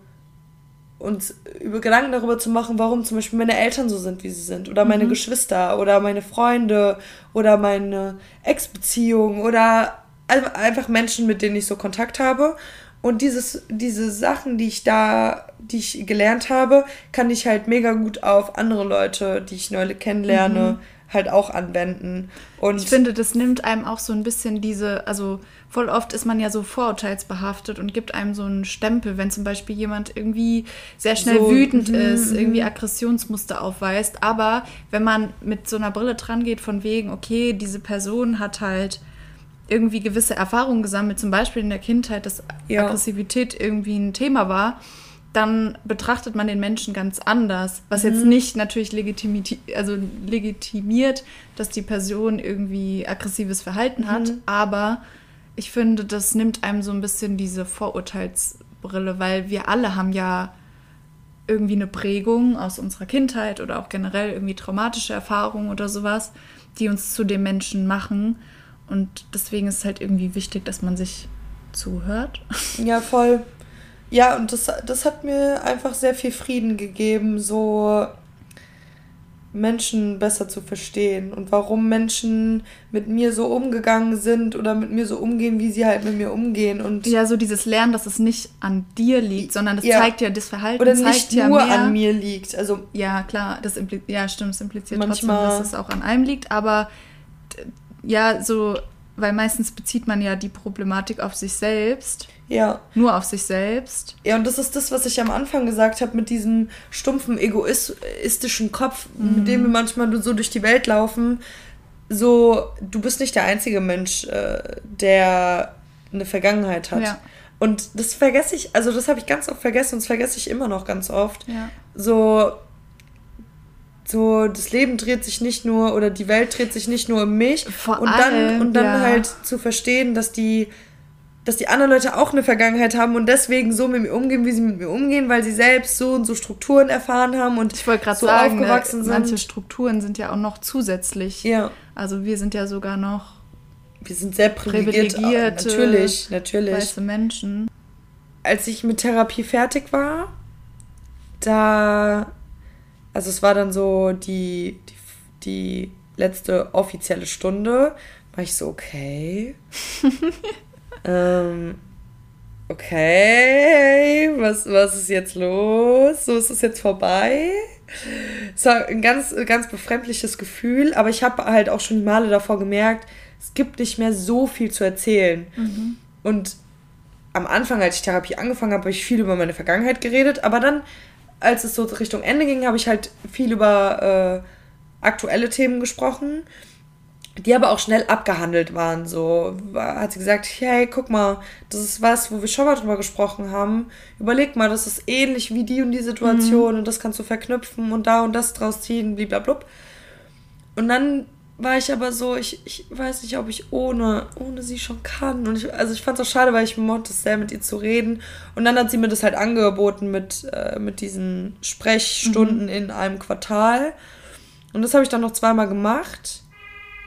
uns über Gedanken darüber zu machen, warum zum Beispiel meine Eltern so sind, wie sie sind, oder meine mhm. Geschwister, oder meine Freunde, oder meine Ex-Beziehung, oder einfach Menschen, mit denen ich so Kontakt habe. Und dieses, diese Sachen, die ich da, die ich gelernt habe, kann ich halt mega gut auf andere Leute, die ich neu kennenlerne, mhm halt auch anwenden. Und ich finde, das nimmt einem auch so ein bisschen diese, also voll oft ist man ja so vorurteilsbehaftet und gibt einem so einen Stempel, wenn zum Beispiel jemand irgendwie sehr schnell so, wütend mm, ist, irgendwie Aggressionsmuster aufweist. Aber wenn man mit so einer Brille dran geht, von wegen, okay, diese Person hat halt irgendwie gewisse Erfahrungen gesammelt, zum Beispiel in der Kindheit, dass ja. Aggressivität irgendwie ein Thema war, dann betrachtet man den Menschen ganz anders. Was mhm. jetzt nicht natürlich also legitimiert, dass die Person irgendwie aggressives Verhalten hat, mhm. aber ich finde, das nimmt einem so ein bisschen diese Vorurteilsbrille, weil wir alle haben ja irgendwie eine Prägung aus unserer Kindheit oder auch generell irgendwie traumatische Erfahrungen oder sowas, die uns zu dem Menschen machen. Und deswegen ist es halt irgendwie wichtig, dass man sich zuhört. Ja, voll. Ja, und das, das hat mir einfach sehr viel Frieden gegeben, so Menschen besser zu verstehen und warum Menschen mit mir so umgegangen sind oder mit mir so umgehen, wie sie halt mit mir umgehen. Und ja, so dieses Lernen, dass es nicht an dir liegt, sondern das ja. zeigt ja, das Verhalten oder nicht ja nur mehr, an mir liegt. Also ja, klar, das impliziert, ja, stimmt, es impliziert trotzdem, dass es auch an einem liegt, aber ja, so, weil meistens bezieht man ja die Problematik auf sich selbst. Ja. Nur auf sich selbst. Ja, und das ist das, was ich am Anfang gesagt habe, mit diesem stumpfen, egoistischen Kopf, mhm. mit dem wir manchmal so durch die Welt laufen. So, du bist nicht der einzige Mensch, äh, der eine Vergangenheit hat. Ja. Und das vergesse ich, also das habe ich ganz oft vergessen und das vergesse ich immer noch ganz oft. Ja. So, so, das Leben dreht sich nicht nur oder die Welt dreht sich nicht nur um mich. Vor und allem, dann, und dann ja. halt zu verstehen, dass die dass die anderen Leute auch eine Vergangenheit haben und deswegen so mit mir umgehen, wie sie mit mir umgehen, weil sie selbst so und so Strukturen erfahren haben und ich wollte gerade so sagen, aufgewachsen sind. Manche Strukturen sind ja auch noch zusätzlich. Ja. Also wir sind ja sogar noch wir sind sehr privilegiert, privilegierte, natürlich, natürlich. weiße Menschen. Als ich mit Therapie fertig war, da also es war dann so die die, die letzte offizielle Stunde, war ich so okay. ähm, okay, was, was ist jetzt los? So ist es jetzt vorbei. Es war ein ganz, ganz befremdliches Gefühl, aber ich habe halt auch schon Male davor gemerkt, es gibt nicht mehr so viel zu erzählen. Mhm. Und am Anfang, als ich Therapie angefangen habe, habe ich viel über meine Vergangenheit geredet, aber dann, als es so Richtung Ende ging, habe ich halt viel über äh, aktuelle Themen gesprochen die aber auch schnell abgehandelt waren. So hat sie gesagt, hey, guck mal, das ist was, wo wir schon mal drüber gesprochen haben. Überleg mal, das ist ähnlich wie die und die Situation mhm. und das kannst du verknüpfen und da und das draus ziehen, blablabla. Und dann war ich aber so, ich, ich weiß nicht, ob ich ohne, ohne sie schon kann. Und ich, also ich fand es auch schade, weil ich mochte es sehr, mit ihr zu reden. Und dann hat sie mir das halt angeboten mit, äh, mit diesen Sprechstunden mhm. in einem Quartal. Und das habe ich dann noch zweimal gemacht.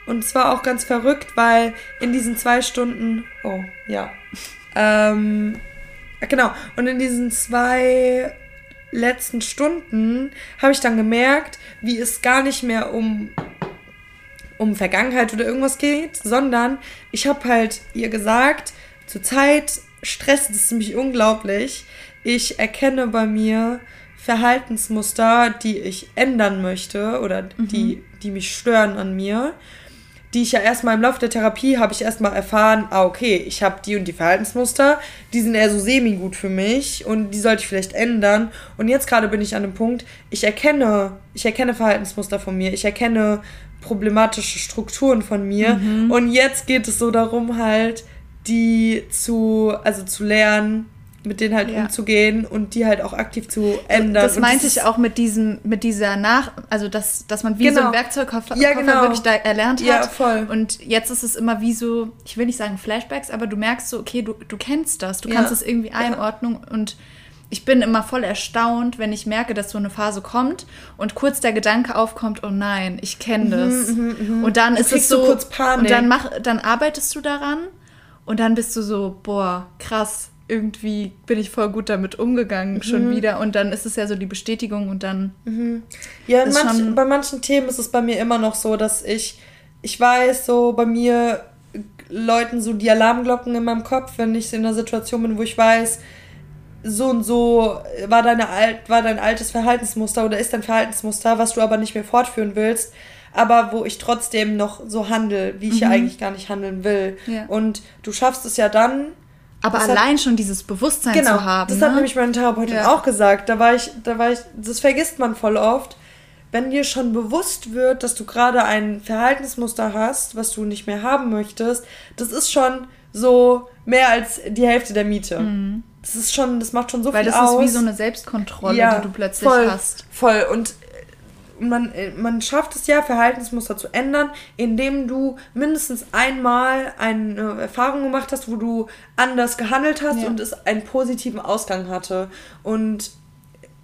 Und es war auch ganz verrückt, weil in diesen zwei Stunden, oh ja, ähm, genau, und in diesen zwei letzten Stunden habe ich dann gemerkt, wie es gar nicht mehr um um Vergangenheit oder irgendwas geht, sondern ich habe halt ihr gesagt, zurzeit stresst es mich unglaublich. Ich erkenne bei mir Verhaltensmuster, die ich ändern möchte oder mhm. die, die mich stören an mir die ich ja erstmal im Laufe der Therapie habe ich erstmal erfahren, ah, okay, ich habe die und die Verhaltensmuster, die sind eher so semi-gut für mich und die sollte ich vielleicht ändern. Und jetzt gerade bin ich an dem Punkt, ich erkenne, ich erkenne Verhaltensmuster von mir, ich erkenne problematische Strukturen von mir. Mhm. Und jetzt geht es so darum, halt, die zu, also zu lernen, mit denen halt ja. umzugehen und die halt auch aktiv zu ändern. Das meinte das ich auch mit diesem, mit dieser Nach, also dass, dass man wie genau. so ein Werkzeugkoffer ja, genau. wirklich da erlernt hat. Ja, voll. Und jetzt ist es immer wie so, ich will nicht sagen Flashbacks, aber du merkst so, okay, du, du kennst das, du ja. kannst es irgendwie einordnen und ich bin immer voll erstaunt, wenn ich merke, dass so eine Phase kommt und kurz der Gedanke aufkommt, oh nein, ich kenne mhm, das. Mhm, mh, und dann ist es so, kurz Panik. und dann mach, dann arbeitest du daran und dann bist du so, boah, krass irgendwie bin ich voll gut damit umgegangen mhm. schon wieder und dann ist es ja so die Bestätigung und dann mhm. ja manch, bei manchen Themen ist es bei mir immer noch so dass ich ich weiß so bei mir läuten so die Alarmglocken in meinem Kopf wenn ich in einer Situation bin wo ich weiß so und so war deine alt war dein altes Verhaltensmuster oder ist dein Verhaltensmuster was du aber nicht mehr fortführen willst aber wo ich trotzdem noch so handle, wie ich mhm. ja eigentlich gar nicht handeln will. Ja. Und du schaffst es ja dann, aber allein hat, schon dieses Bewusstsein genau, zu haben. Das ne? hat nämlich meine Therapeutin ja. auch gesagt. Da war ich, da war ich, das vergisst man voll oft. Wenn dir schon bewusst wird, dass du gerade ein Verhaltensmuster hast, was du nicht mehr haben möchtest, das ist schon so mehr als die Hälfte der Miete. Mhm. Das ist schon, das macht schon so Weil viel aus. Weil das ist wie so eine Selbstkontrolle, ja, die du plötzlich voll, hast. Voll. Und man, äh, man schafft es ja, Verhaltensmuster zu ändern, indem du mindestens einmal eine Erfahrung gemacht hast, wo du anders gehandelt hast ja. und es einen positiven Ausgang hatte. Und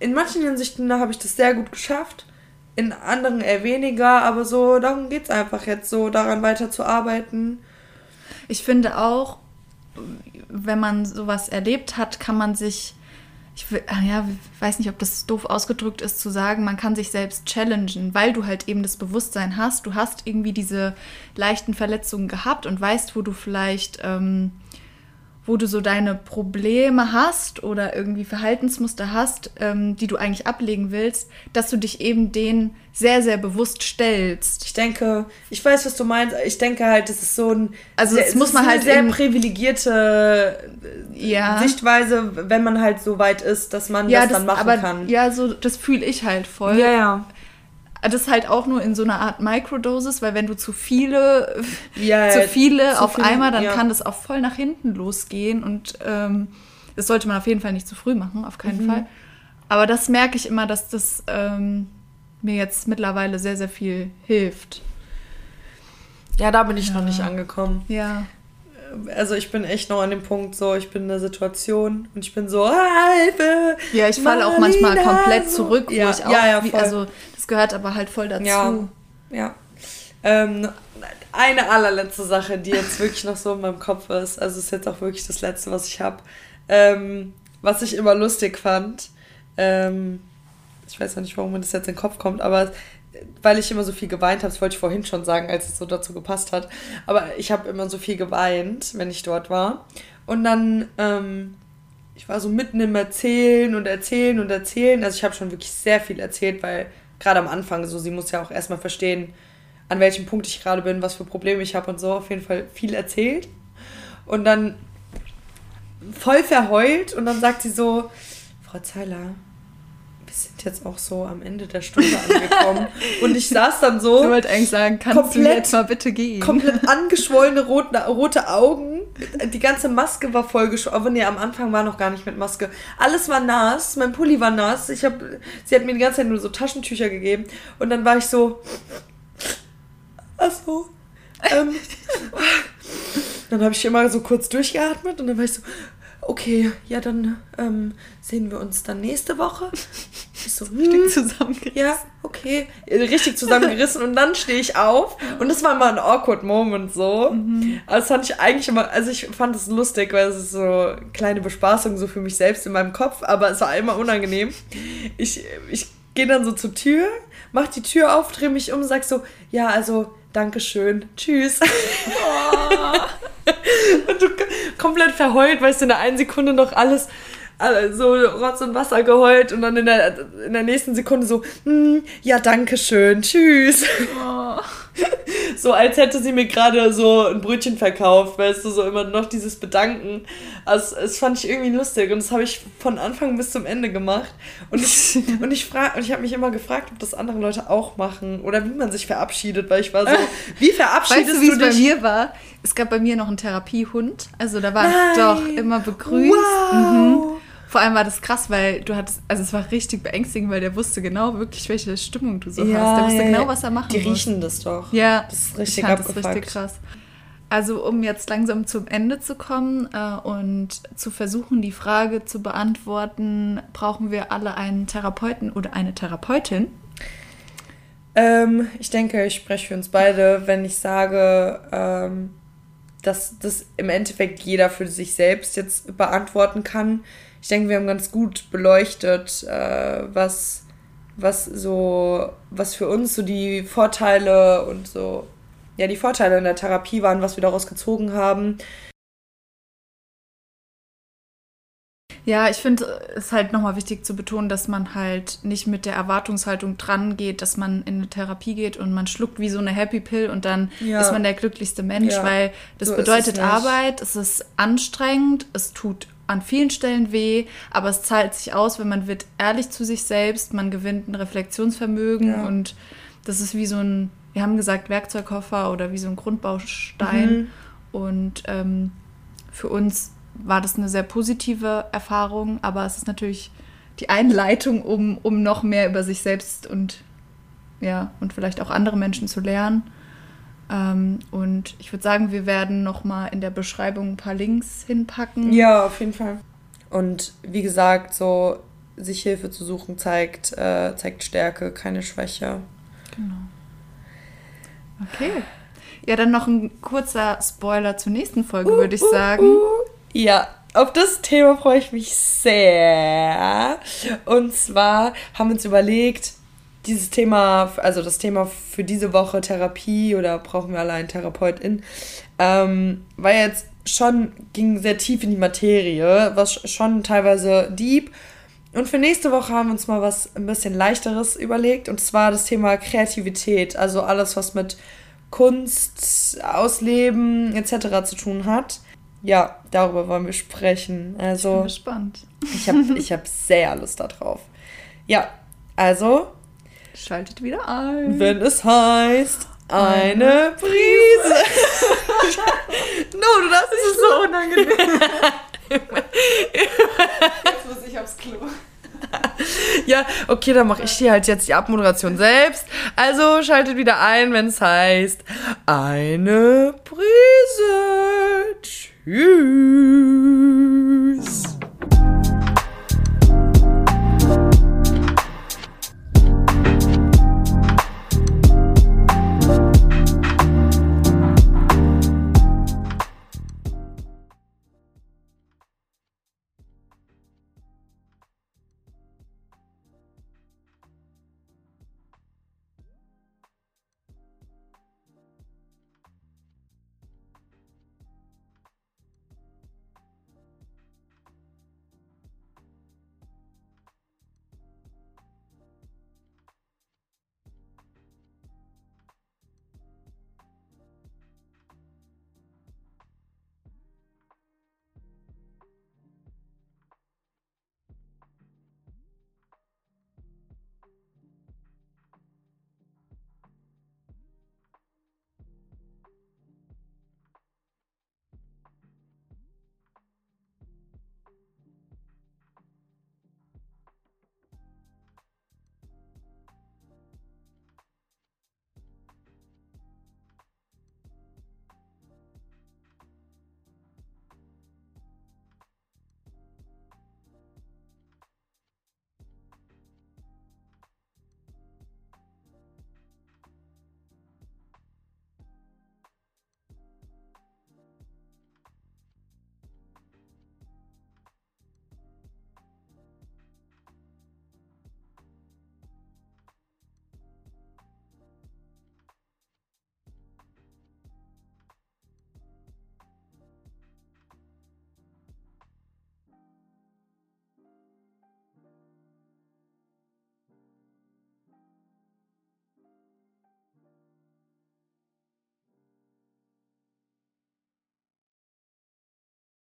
in manchen Hinsichten habe ich das sehr gut geschafft, in anderen eher weniger, aber so, darum geht es einfach jetzt so, daran weiterzuarbeiten. Ich finde auch, wenn man sowas erlebt hat, kann man sich ich ah ja, weiß nicht, ob das doof ausgedrückt ist, zu sagen, man kann sich selbst challengen, weil du halt eben das Bewusstsein hast. Du hast irgendwie diese leichten Verletzungen gehabt und weißt, wo du vielleicht ähm, wo du so deine Probleme hast oder irgendwie Verhaltensmuster hast, ähm, die du eigentlich ablegen willst, dass du dich eben denen sehr, sehr bewusst stellst. Ich denke, ich weiß, was du meinst. Ich denke halt, das ist so ein. Also, sehr, es muss man halt. sehr privilegierte ja. Sichtweise, wenn man halt so weit ist, dass man ja, das, das dann machen aber, kann. Ja, so, das fühle ich halt voll. Ja, ja. Das ist halt auch nur in so einer Art Microdosis, weil wenn du zu viele, ja, zu viele zu auf viel, einmal, dann ja. kann das auch voll nach hinten losgehen und ähm, das sollte man auf jeden Fall nicht zu früh machen, auf keinen mhm. Fall. Aber das merke ich immer, dass das ähm, mir jetzt mittlerweile sehr, sehr viel hilft. Ja, da bin ich ja. noch nicht angekommen. Ja also ich bin echt noch an dem Punkt so, ich bin in der Situation und ich bin so, Hilfe! Ja, ich falle auch manchmal komplett zurück, wo ja, ich auch, ja, ja, wie, also gehört aber halt voll dazu. Ja, ja. Ähm, eine allerletzte Sache, die jetzt wirklich noch so in meinem Kopf ist, also ist jetzt auch wirklich das Letzte, was ich habe, ähm, was ich immer lustig fand, ähm, ich weiß noch nicht, warum mir das jetzt in den Kopf kommt, aber weil ich immer so viel geweint habe, das wollte ich vorhin schon sagen, als es so dazu gepasst hat, aber ich habe immer so viel geweint, wenn ich dort war. Und dann, ähm, ich war so mitten im Erzählen und Erzählen und Erzählen. Also ich habe schon wirklich sehr viel erzählt, weil gerade am Anfang so, sie muss ja auch erstmal verstehen, an welchem Punkt ich gerade bin, was für Probleme ich habe und so. Auf jeden Fall viel erzählt. Und dann voll verheult und dann sagt sie so, Frau Zeiler, sind jetzt auch so am Ende der Stunde angekommen. und ich saß dann so. Ich wollte eigentlich sagen, kannst komplett, du jetzt mal bitte gehen? Komplett angeschwollene rote, rote Augen. Die ganze Maske war voll geschwollen. Aber nee, am Anfang war noch gar nicht mit Maske. Alles war nass. Mein Pulli war nass. Ich hab, sie hat mir die ganze Zeit nur so Taschentücher gegeben. Und dann war ich so. Ach so. Ähm, dann habe ich immer so kurz durchgeatmet und dann war ich so, okay, ja, dann ähm, sehen wir uns dann nächste Woche. Ich so, hm, richtig zusammengerissen. Ja, okay. Richtig zusammengerissen und dann stehe ich auf und das war mal ein awkward Moment so. Mhm. Aber das fand ich eigentlich immer, also ich fand es lustig, weil es ist so eine kleine Bespaßung so für mich selbst in meinem Kopf, aber es war immer unangenehm. Ich, ich gehe dann so zur Tür, mach die Tür auf, drehe mich um, sag so, ja, also Dankeschön, tschüss. Oh. und du komplett verheult, weißt du, in der einen Sekunde noch alles so Rotz und Wasser geheult und dann in der, in der nächsten Sekunde so, hm, ja, danke schön, tschüss. Oh. So als hätte sie mir gerade so ein Brötchen verkauft, weißt du, so immer noch dieses Bedanken. Also das fand ich irgendwie lustig und das habe ich von Anfang bis zum Ende gemacht. Und ich, und ich, frag, ich habe mich immer gefragt, ob das andere Leute auch machen oder wie man sich verabschiedet, weil ich war so, wie verabschiedest weißt du, wie es bei mir war? Es gab bei mir noch einen Therapiehund, also da war Nein. doch immer begrüßt. Wow. Mhm. Vor allem war das krass, weil du hattest, also es war richtig beängstigend, weil der wusste genau wirklich, welche Stimmung du so ja, hast. Der wusste ja, genau, was er machen Die muss. riechen das doch. Ja, das ist richtig, ich fand das richtig krass. Also um jetzt langsam zum Ende zu kommen äh, und zu versuchen, die Frage zu beantworten, brauchen wir alle einen Therapeuten oder eine Therapeutin? Ähm, ich denke, ich spreche für uns beide, wenn ich sage, ähm, dass das im Endeffekt jeder für sich selbst jetzt beantworten kann ich denke, wir haben ganz gut beleuchtet, äh, was, was so, was für uns so die Vorteile und so, ja, die Vorteile in der Therapie waren, was wir daraus gezogen haben. Ja, ich finde es halt nochmal wichtig zu betonen, dass man halt nicht mit der Erwartungshaltung dran geht, dass man in eine Therapie geht und man schluckt wie so eine Happy Pill und dann ja. ist man der glücklichste Mensch, ja. weil das so bedeutet es Arbeit, es ist anstrengend, es tut an vielen Stellen weh, aber es zahlt sich aus, wenn man wird ehrlich zu sich selbst, man gewinnt ein Reflexionsvermögen ja. und das ist wie so ein, wir haben gesagt, Werkzeugkoffer oder wie so ein Grundbaustein. Mhm. Und ähm, für uns war das eine sehr positive Erfahrung, aber es ist natürlich die Einleitung, um, um noch mehr über sich selbst und ja, und vielleicht auch andere Menschen zu lernen. Ähm, und ich würde sagen, wir werden nochmal in der Beschreibung ein paar Links hinpacken. Ja, auf jeden Fall. Und wie gesagt, so sich Hilfe zu suchen zeigt, äh, zeigt Stärke, keine Schwäche. Genau. Okay. Ja, dann noch ein kurzer Spoiler zur nächsten Folge, uh, würde ich uh, sagen. Uh. Ja, auf das Thema freue ich mich sehr. Und zwar haben wir uns überlegt, dieses Thema, also das Thema für diese Woche Therapie oder brauchen wir allein Therapeutin, ähm, war jetzt schon, ging sehr tief in die Materie, was schon teilweise deep. Und für nächste Woche haben wir uns mal was ein bisschen leichteres überlegt, und zwar das Thema Kreativität, also alles, was mit Kunst, Ausleben etc. zu tun hat. Ja, darüber wollen wir sprechen. Also, ich bin gespannt. Ich habe ich hab sehr Lust darauf. Ja, also Schaltet wieder ein. Wenn es heißt, eine Prise. no, du darfst es ist so unangenehm. jetzt muss ich aufs Klo. ja, okay, dann mache ich hier halt jetzt die Abmoderation selbst. Also schaltet wieder ein, wenn es heißt, eine Prise. Tschüss.